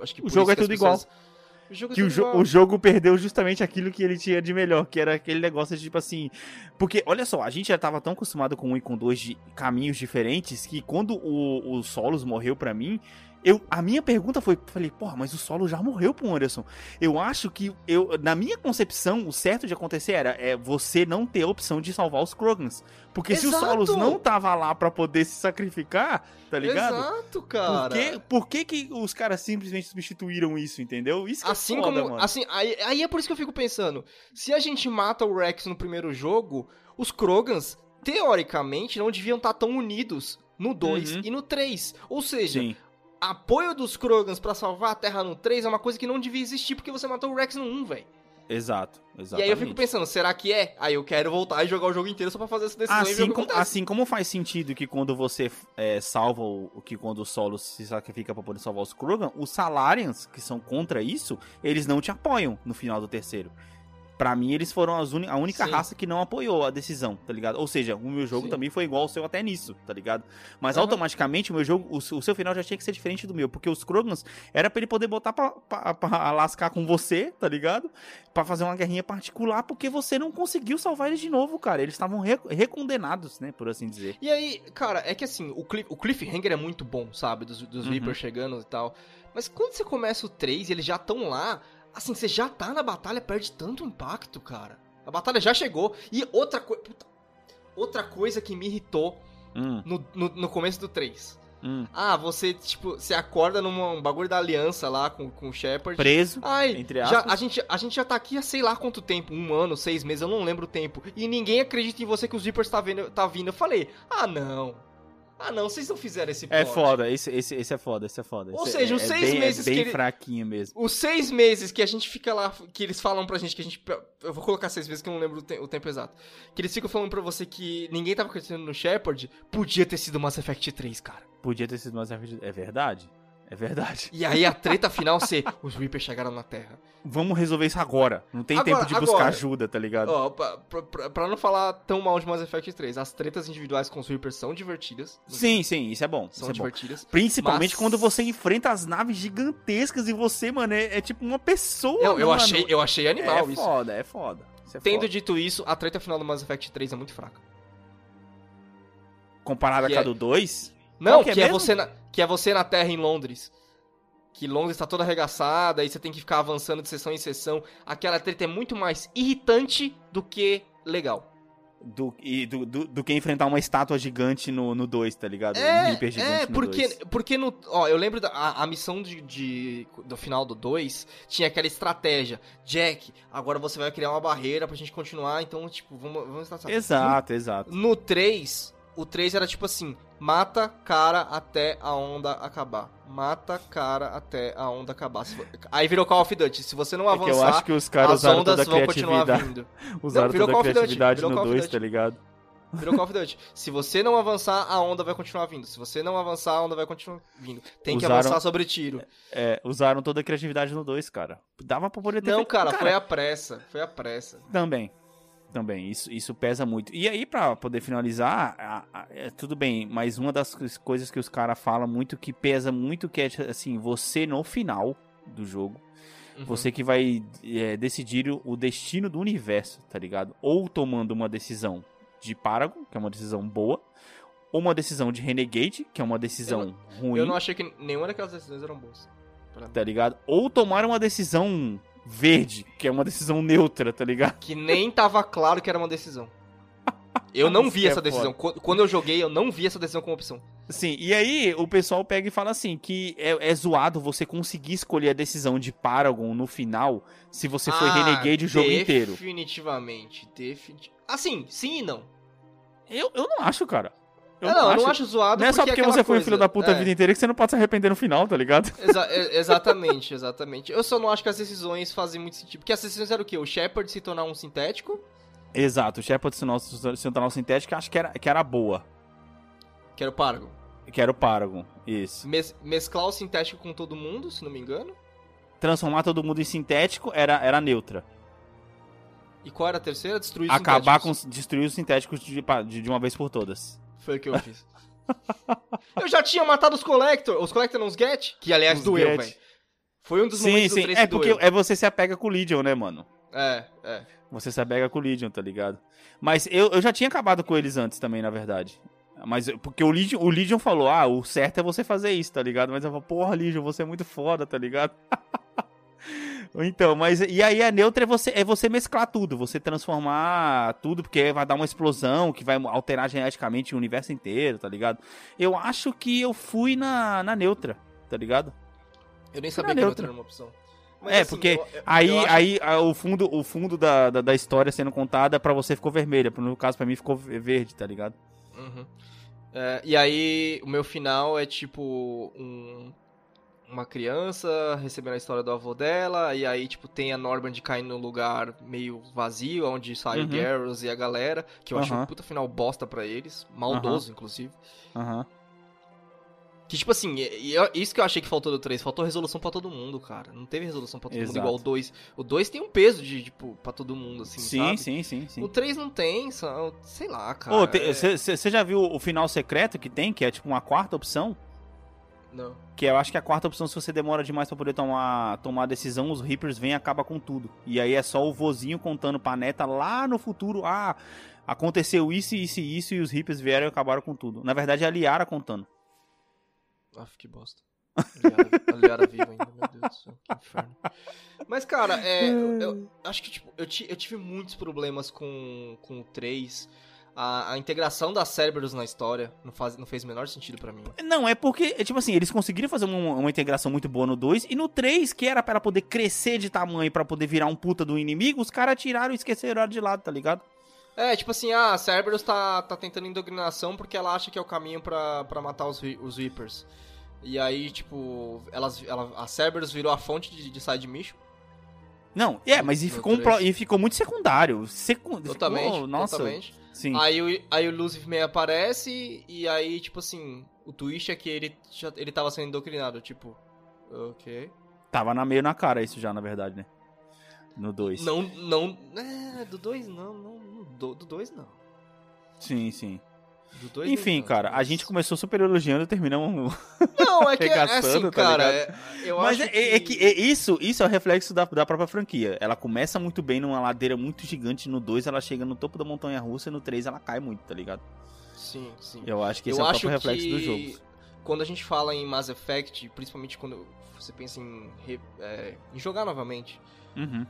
Acho que o jogo é tudo pessoas... igual. O jogo, que o, jo o, jogo perdeu justamente aquilo que ele tinha de melhor, que era aquele negócio de tipo assim. Porque, olha só, a gente já tava tão acostumado com um e com dois de caminhos diferentes que quando o, o Solos morreu para mim, eu, a minha pergunta foi, falei, porra, mas o solo já morreu pro Anderson. Eu acho que, eu, na minha concepção, o certo de acontecer era é, você não ter a opção de salvar os Krogans. Porque Exato. se o Solos não tava lá para poder se sacrificar, tá ligado? Exato, cara. Por que, por que, que os caras simplesmente substituíram isso, entendeu? Isso que é assim é foda, como, mano. Assim, aí, aí é por isso que eu fico pensando, se a gente mata o Rex no primeiro jogo, os Krogans, teoricamente, não deviam estar tá tão unidos no 2 uhum. e no 3. Ou seja, Sim apoio dos Krogans para salvar a Terra no 3 é uma coisa que não devia existir porque você matou o Rex no 1, velho. Exato, exato. E aí eu fico pensando, será que é? Aí eu quero voltar e jogar o jogo inteiro só pra fazer essa decisão assim, como, assim como faz sentido que quando você é, salva o que quando o solo se sacrifica para poder salvar os Krogan, os Salarians, que são contra isso, eles não te apoiam no final do terceiro. Pra mim, eles foram a única Sim. raça que não apoiou a decisão, tá ligado? Ou seja, o meu jogo Sim. também foi igual ao seu até nisso, tá ligado? Mas uhum. automaticamente o meu jogo, o, o, seu final já tinha que ser diferente do meu, porque os Krogans era pra ele poder botar pra, pra, pra lascar com você, tá ligado? Pra fazer uma guerrinha particular, porque você não conseguiu salvar eles de novo, cara. Eles estavam re, recondenados, né, por assim dizer. E aí, cara, é que assim, o, cliff, o cliffhanger é muito bom, sabe? Dos, dos uhum. Reapers chegando e tal. Mas quando você começa o 3 e eles já estão lá, Assim, você já tá na batalha, perde tanto impacto, cara. A batalha já chegou. E outra coisa. Outra coisa que me irritou hum. no, no, no, começo do 3. Hum. Ah, você, tipo, você acorda num bagulho da aliança lá com, com o Shepard. Preso, Ai, entre já, aspas. a, gente, a gente já tá aqui há sei lá quanto tempo, um ano, seis meses, eu não lembro o tempo. E ninguém acredita em você que os Reapers tá, vendo, tá vindo. Eu falei, ah não. Ah não, vocês não fizeram esse plot. É foda, esse, esse, esse é foda, esse é foda. Ou Esse seja, é, os é seis bem, meses é bem que ele- fraquinho mesmo. Os seis meses que a gente fica lá, que eles falam pra gente que a gente. Eu vou colocar seis meses que eu não lembro o, te- o tempo exato. Que eles ficam falando pra você que ninguém tava acreditando no Shepard, podia ter sido Mass Effect 3, cara. Podia ter sido mais É verdade? É verdade. E aí a treta final ser: os Reapers chegaram na Terra. Vamos resolver isso agora. Não tem Agora- tempo de buscar agora. ajuda, tá ligado? Ó, pra, pra- pra- não falar tão mal de Mass Effect 3, as tretas individuais com os Reapers são divertidas. Sim, sim, isso é bom. São Isso é bom. divertidas. Principalmente Mas- quando você enfrenta as naves gigantescas e você, mano, é, é tipo uma pessoa. Eu, eu, mano. achei, eu achei animal é isso. foda, é foda. É Tendo foda. dito isso, a treta final do Mass Effect 3 é muito fraca. Comparada com a é- do 2? Não, Qual que, que é é você na, que é você na Terra em Londres. Que Londres tá toda arregaçada, aí você tem que ficar avançando de sessão em sessão. Aquela treta é muito mais irritante do que legal. Do, e do, do, do que enfrentar uma estátua gigante no 2, tá ligado? um É, Reaper gigante é no porque, dois. porque no. Ó, eu lembro da a, a missão de, de- do final do 2 tinha aquela estratégia. Jack, agora você vai criar uma barreira pra gente continuar, então, tipo, vamos. vamos estar Exato, exato. No 3, o 3 era tipo assim: mata cara até a onda acabar. Mata cara até a onda acabar. Aí virou Call of Duty. Se você não É que eu avançar, acho que os caras as ondas vão continuar vindo. Usaram virou toda a Call criatividade no Call of 2, Duty. tá ligado? Virou Call of Duty. Se você não avançar, a onda vai continuar vindo. Se você não avançar, a onda vai continuar vindo. Tem que Usaram- avançar sobre tiro. É, usaram toda a criatividade no 2, cara. Dava pra poder ter Não, feito- cara, foi a pressa. Foi a pressa. Também. Também, isso, isso pesa muito. E aí, pra poder finalizar, a- a- é, tudo bem, mas uma das cois- coisas que os caras falam muito que pesa muito, que é assim, você no final do jogo, Uhum. você que vai é, decidir o- o destino do universo, tá ligado? Ou tomando uma decisão de Paragon, que é uma decisão boa, ou uma decisão de Renegade, que é uma decisão ruim. Eu não achei que nenhuma daquelas decisões eram boas. Tá ligado? Ou tomar uma decisão verde, que é uma decisão neutra, tá ligado? Que nem tava claro que era uma decisão. Eu não vi é essa decisão. Qu- Quando eu joguei, eu não vi essa decisão como opção. Sim, e aí o pessoal pega e fala assim, que é, é zoado você conseguir escolher a decisão de Paragon no final, se você foi Ah, Renegade o jogo inteiro. Definitivamente. Definitivamente. Assim, sim e não. Eu, eu não acho, cara. Eu Ah, não, eu não acho zoado Não é só porque aquela você foi um coisa- filho da puta a é. vida inteira que você não pode se arrepender no final, tá ligado? Exa- é- exatamente, exatamente. Eu só não acho que as decisões fazem muito sentido. Porque as decisões eram o quê? O Shepard se tornar um sintético, Exato, o Shepard se tornar um sintético, acho que era, que era boa. que era o Paragon. Que era o Paragon, isso. Mes- mesclar o sintético com todo mundo, se não me engano. Transformar todo mundo em sintético era, era neutra. E qual era a terceira? Destruir os Acabar com sintéticos. destruir os sintéticos de, de, de uma vez por todas. Foi o que eu fiz. eu já tinha matado os Collector. Os Collector não os Get? Que, aliás, Os doeu, velho. Foi um dos Sim, momentos do sim. 3 É que porque doeu. é você se apega com o Legion, né, mano? É, é. Você se apega com o Legion, tá ligado? Mas eu, eu já tinha acabado com eles antes também, na verdade. Mas porque o Legion, o Legion falou, ah, o certo é você fazer isso, tá ligado? Mas eu falo, porra, Legion, você é muito foda, tá ligado? então, mas e aí a neutra é você, é você mesclar tudo, você transformar tudo, porque vai dar uma explosão que vai alterar geneticamente o universo inteiro, tá ligado? Eu acho que eu fui na, na neutra, tá ligado? Eu nem sabia na que neutra. neutra era uma opção. Mas, é, assim, porque eu- eu- aí, eu acho- aí o fundo, o fundo da, da, da história sendo contada pra você ficou vermelha. No caso, pra mim ficou ve- verde, tá ligado? Uhum. É, e aí, o meu final é tipo um- uma criança recebendo a história do avô dela, e aí, tipo, tem a Normand caindo num lugar meio vazio, onde sai Uhum. o Garrus e a galera, que eu achei um Aham. puta final bosta pra eles, maldoso, inclusive. Aham. Que, tipo assim, isso que eu achei que faltou do 3, faltou resolução pra todo mundo, cara. Não teve resolução pra todo mundo Exato. igual o 2. O 2 tem um peso de, tipo, pra todo mundo, assim, Sim, sabe? sim, sim, sim. O 3 não tem, só- sei lá, cara. é- Você já viu o final secreto que tem, que é tipo uma quarta opção? Não. Que eu acho que a quarta opção, se você demora demais pra poder tomar, tomar a decisão, os Reapers vêm e acabam com tudo. E aí é só o vozinho contando pra neta lá no futuro, ah, aconteceu isso, isso e isso, e os Reapers vieram e acabaram com tudo. Na verdade é a Liara contando. Ah, que bosta. Aliara, Aliara viva ainda, meu Deus do céu, que inferno. Mas, cara, é, eu, eu acho que tipo, eu, eu tive muitos problemas com, com o 3. A, a integração das Cerberus na história não, faz, não fez o menor sentido pra mim. Não, é porque, é tipo assim, eles conseguiram fazer uma, uma integração muito boa no 2 e no 3, que era pra ela poder crescer de tamanho pra poder virar um puta do inimigo, os caras tiraram e esqueceram de lado, tá ligado? É, tipo assim, ah, a Cerberus tá, tá tentando indoctrinação porque ela acha que é o caminho pra, pra matar os, os Reapers. E aí, tipo, elas, ela, a Cerberus virou a fonte de, de side mission. Não, é, mas e ficou, um plo- e ficou muito secundário. Secu... Totalmente, ficou- nossa, totalmente. Sim. Aí, o- aí o Lucifer meio aparece e aí, tipo assim, o twist é que ele, já, ele tava sendo indoctrinado, tipo, ok. Tava na meio na cara isso já, na verdade, né? No 2. Não, não, é, do 2 não, não, não, do 2 não. Sim, sim. Do Enfim, cara, a gente começou super elogiando e terminamos. Não, é que é, é arregaçando, assim, tá cara, é- Mas acho é, é que é isso, isso é o reflexo da, da própria franquia. Ela começa muito bem numa ladeira muito gigante. No 2 ela chega no topo da montanha russa e no 3 ela cai muito, tá ligado? Sim, sim. Eu acho que esse eu é o próprio reflexo que dos jogos. quando a gente fala em Mass Effect, principalmente quando você pensa em, re- é, em jogar novamente, Uhum.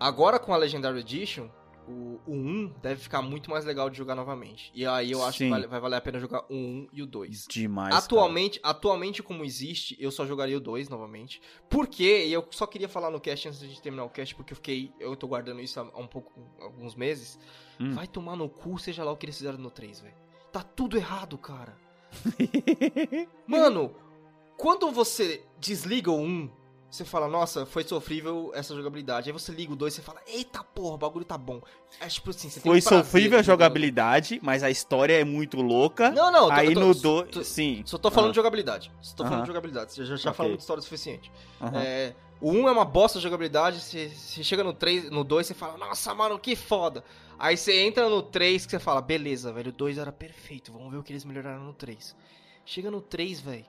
agora com a Legendary Edition, o, o 1 deve ficar muito mais legal de jogar novamente. E aí eu acho Sim. que vale- vai valer a pena jogar o 1 e o 2. Demais. Atualmente, atualmente como existe, eu só jogaria o 2 novamente. Por quê? E eu só queria falar no cast antes de terminar o cast, porque eu fiquei. Eu tô guardando isso há, um pouco. alguns meses. Hum. Vai tomar no cu, seja lá o que eles fizeram no 3, velho. Tá tudo errado, cara. cara. Mano, quando você desliga o 1, você fala, nossa, foi sofrível essa jogabilidade. Aí você liga o 2 e você fala, eita porra, o bagulho tá bom. É tipo assim, você tem Foi um sofrível a jogabilidade, mas a história é muito louca. Não, não, tô- Aí tô- no tô- 2. Sim. Só tô falando Ah. de jogabilidade. Só tô falando Aham. de jogabilidade. Você já, já Ok. falou de história o suficiente. Aham. É, o 1 é uma bosta de jogabilidade, você, você chega no 3, no 2 você fala, nossa, mano, que foda. Aí você entra no 3 que você fala, beleza, velho, o 2 era perfeito, vamos ver o que eles melhoraram no 3. Chega no 3, velho.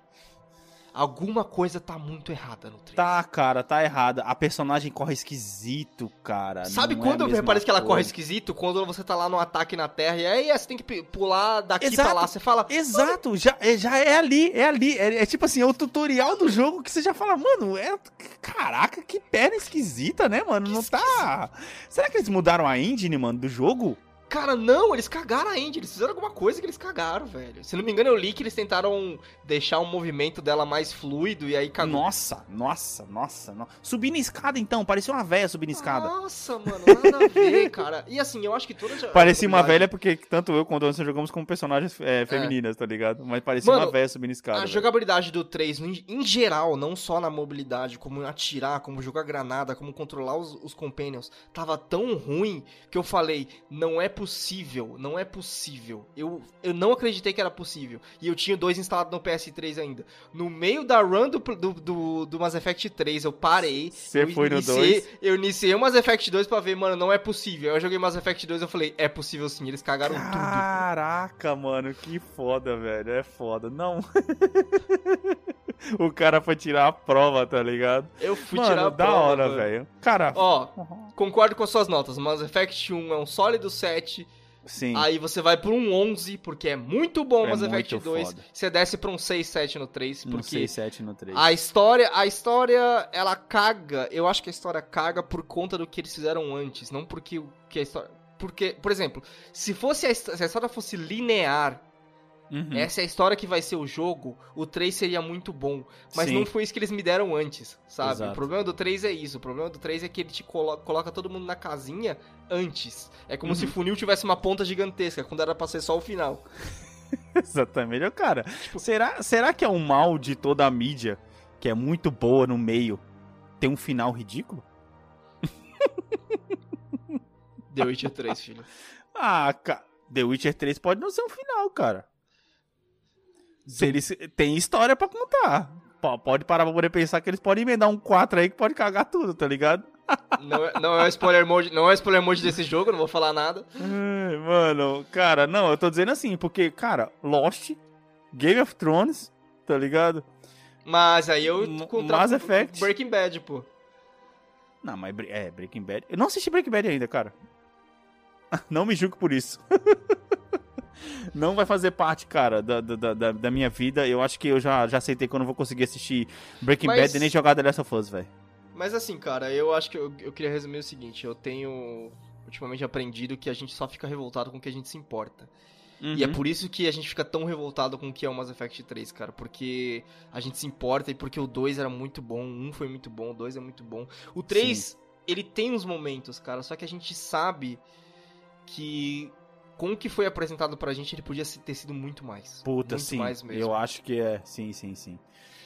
Alguma coisa tá muito errada no 3. Tá, cara, tá errada. A personagem corre esquisito, cara. Sabe Não é quando mesma parece que ela corre esquisito? Quando você tá lá no ataque na terra e aí você tem que pular daqui Exato. pra lá. Você fala, Exato, já, é- já é ali, é ali. É, é tipo assim, é o tutorial do jogo que você já fala, mano, é. Caraca, que perna esquisita, né, mano? Que Não tá. Será que eles mudaram a engine, mano, do jogo? Cara, não, eles cagaram a Indy, eles fizeram alguma coisa que eles cagaram, velho. Se não me engano, eu li que eles tentaram deixar o movimento dela mais fluido e aí cagou. Nossa, nossa, nossa, no- Subindo escada, então, parecia uma velha subindo escada. Nossa, mano, nada a ver, cara. E assim, eu acho que toda a Parecia uma velha porque tanto eu quanto o Anderson jogamos com personagens é, femininas, tá ligado? Mas parecia Mano, uma velha subindo escada. A velho. jogabilidade do 3, em, em geral, não só na mobilidade, como atirar, como jogar granada, como controlar os, os companions, tava tão ruim que eu falei, não é possível, não é possível. Eu, eu não acreditei que era possível. E eu tinha dois instalados no PS3 ainda. No meio da run do, do, do, do Mass Effect 3, eu parei. Você foi no iniciei- 2. Eu iniciei o Mass Effect 2 pra ver, mano, não é possível. Aí eu joguei Mass Effect 2 e eu falei, é possível sim, eles cagaram tudo. Caraca, mano, que foda, velho. É foda. Não. o cara foi tirar a prova, tá ligado? Eu fui mano, tirar a da prova, hora, mano. velho. Cara. Ó, concordo com as suas notas. Mass Effect 1 é um sólido 7. Sim. Aí você vai por um 11, porque é muito bom É Mass Effect muito 2. foda. Você desce pra um 6, 7 no 3, no porque 6, 7 no 3. a história, a história, ela caga. Eu acho que a história caga por conta do que eles fizeram antes, não porque o que a história, porque, por exemplo, se fosse a, se a história fosse linear, Uhum. essa é a história que vai ser o jogo, o 3 seria muito bom. Mas Sim. não foi isso que eles me deram antes, sabe? Exato. O problema do 3 é isso. O problema do 3 é que ele te colo- coloca todo mundo na casinha antes. É como Uhum. se o funil tivesse uma ponta gigantesca, quando era pra ser só o final. Exatamente. Cara, será, será que é um mal de toda a mídia, que é muito boa no meio, ter um final ridículo? The Witcher 3, filho. Ah, ca... The Witcher 3 pode não ser um final, cara. Se eles tem história pra contar. Pode parar pra poder pensar que eles podem emendar um 4 aí que pode cagar tudo, tá ligado? Não é, não é spoiler mode, não é spoiler mode desse jogo, não vou falar nada. Ai, mano, cara, não, eu tô dizendo assim, porque, cara, Lost, Game of Thrones, tá ligado? Mas aí eu M- contra Mass Effect. Breaking Bad, pô. Não, mas é, Breaking Bad. Eu não assisti Breaking Bad ainda, cara. Não me julgo por isso. Não vai fazer parte, cara, da, da, da, da minha vida. Eu acho que eu já, já aceitei que eu não vou conseguir assistir Breaking Mas- Bad e nem jogar The Last of Us, velho. Mas assim, cara, eu acho que eu, eu queria resumir o seguinte, eu tenho ultimamente aprendido que a gente só fica revoltado com o que a gente se importa. Uhum. E é por isso que a gente fica tão revoltado com o que é o Mass Effect 3, cara. Porque a gente se importa e porque o 2 era muito bom, o 1 foi muito bom, o 2 é muito bom. O 3, Sim. ele tem uns momentos, cara, só que a gente sabe que com o que foi apresentado pra gente, ele podia ter sido muito mais. Puta, muito sim. mais mesmo. Eu acho que é. Sim, sim, sim.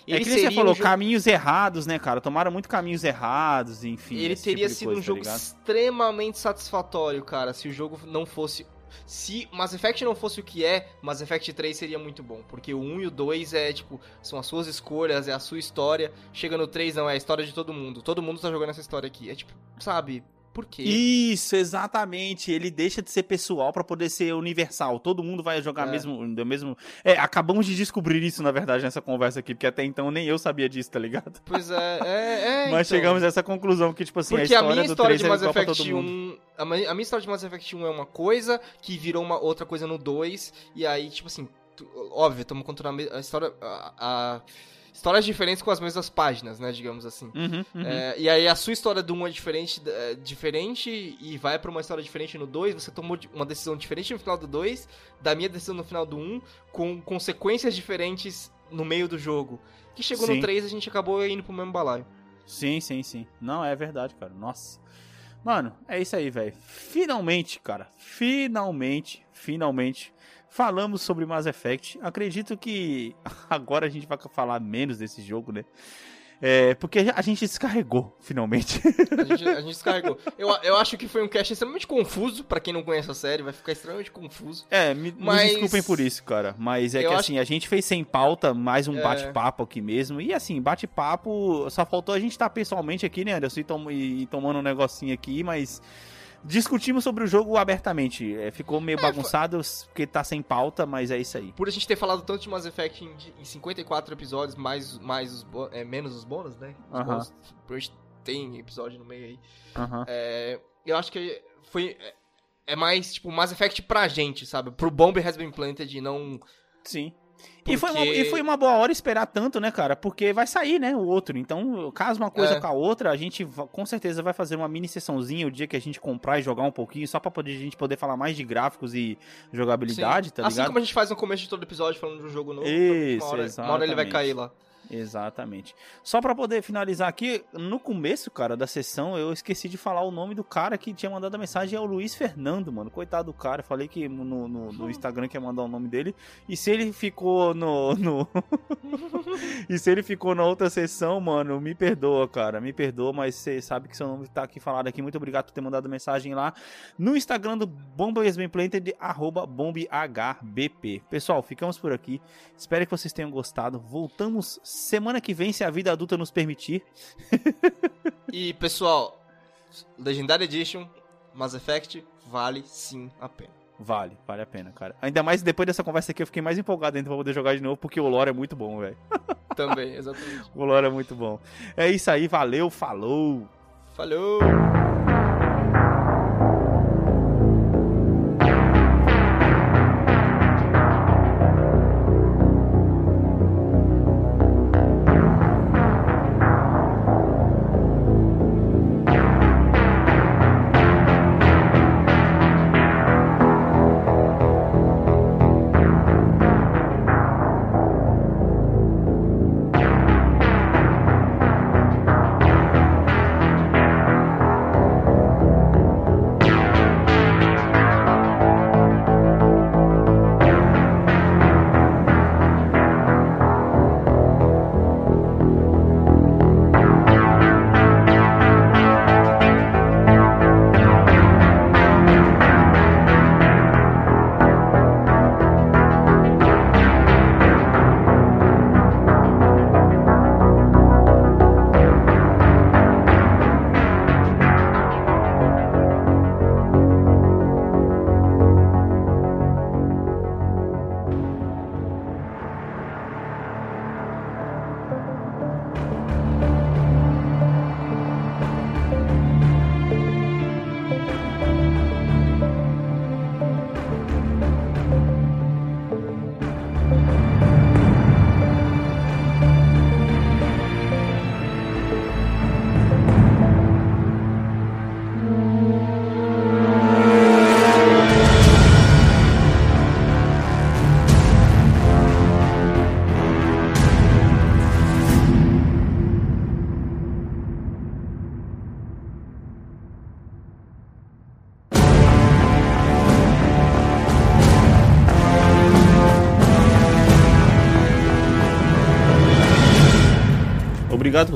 Ele é que você falou, um jogo- caminhos errados, né, cara? Tomaram muito caminhos errados, enfim. ele teria tipo sido coisa, um tá jogo extremamente satisfatório, cara, se o jogo não fosse. Se Mass Effect não fosse o que é, Mass Effect 3 seria muito bom. Porque o 1 e o 2 é, tipo, são as suas escolhas, é a sua história. Chega no 3, não, é a história de todo mundo. Todo mundo tá jogando essa história aqui. É tipo, sabe, por quê? Isso, exatamente. Ele deixa de ser pessoal pra poder ser universal. Todo mundo vai jogar É. mesmo, do mesmo. É, acabamos de descobrir isso, na verdade, nessa conversa aqui, porque até então nem eu sabia disso, tá ligado? Pois é, é, é. Mas então. chegamos a essa conclusão que, tipo assim, Porque a a, história minha do história 3 de é Mass Effect todo mundo. 1. A, mi- a minha história de Mass Effect 1 é uma coisa que virou uma outra coisa no 2. E aí, tipo assim, tu- óbvio, estamos contando a, a história. A, a- histórias diferentes com as mesmas páginas, né? Digamos assim. Uhum, uhum. É, e aí a sua história do 1 é diferente, é, diferente e vai pra uma história diferente no 2. Você tomou uma decisão diferente no final do 2, da minha decisão no final do 1, com consequências diferentes no meio do jogo. Que chegou Sim. no 3 a gente acabou indo pro mesmo balaio. Sim, sim, sim. Não, é verdade, cara. Nossa. Mano, é isso aí, velho. Finalmente, cara. Finalmente, finalmente. Falamos sobre Mass Effect. Acredito que agora a gente vai falar menos desse jogo, né? É, porque a gente descarregou, finalmente. A gente, a gente descarregou. Eu, eu acho que foi um cast extremamente confuso, pra quem não conhece a série, vai ficar extremamente confuso. É, me, Mas- me desculpem por isso, cara. Mas é Eu que acho- assim, a gente fez sem pauta, mais um É. bate-papo aqui mesmo. E assim, bate-papo, só faltou a gente estar pessoalmente aqui, né, Anderson? E, tom- e tomando um negocinho aqui, mas discutimos sobre o jogo abertamente. É, ficou meio bagunçado porque tá sem pauta, mas é isso aí. Por a gente ter falado tanto de Mass Effect em, em 54 episódios, mais, mais os é, menos os bônus, né? Os Aham. bônus, por a gente tem episódio no meio aí. É, eu acho que foi. é- É mais, tipo, Mass Effect pra gente, sabe? Pro Bomb Has Been Planted e não. Sim. E, foi uma, Porque- e foi uma boa hora esperar tanto, né, cara? Porque vai sair, né, o outro. Então, caso uma coisa É. com a outra, a gente com certeza vai fazer uma mini sessãozinha o dia que a gente comprar e jogar um pouquinho, só pra poder, a gente poder falar mais de gráficos e jogabilidade, Sim. tá assim ligado? como a gente faz no começo de todo episódio falando de um jogo novo. Isso, uma hora, uma hora ele vai cair lá. Exatamente. Só pra poder finalizar aqui, no começo, cara, da sessão, eu esqueci de falar o nome do cara que tinha mandado a mensagem, é o Luiz Fernando, mano. Coitado do cara, falei que no, no, no Instagram que ia mandar o nome dele. E se ele ficou no. no... e se ele ficou na outra sessão, mano, me perdoa, cara. Me perdoa, mas você sabe que seu nome tá aqui falado aqui. Muito obrigado por ter mandado mensagem lá no Instagram do BombaSBPlanted, arroba BombHBP. Pessoal, ficamos por aqui. Espero que vocês tenham gostado. Voltamos semana que vem, se a vida adulta nos permitir. E, pessoal, Legendary Edition, Mass Effect, vale sim a pena. Vale, vale a pena, cara. Ainda mais depois dessa conversa aqui, eu fiquei mais empolgado ainda pra poder jogar de novo, porque o lore é muito bom, velho. Também, exatamente. O lore é muito bom. É isso aí, valeu, falou! Falou!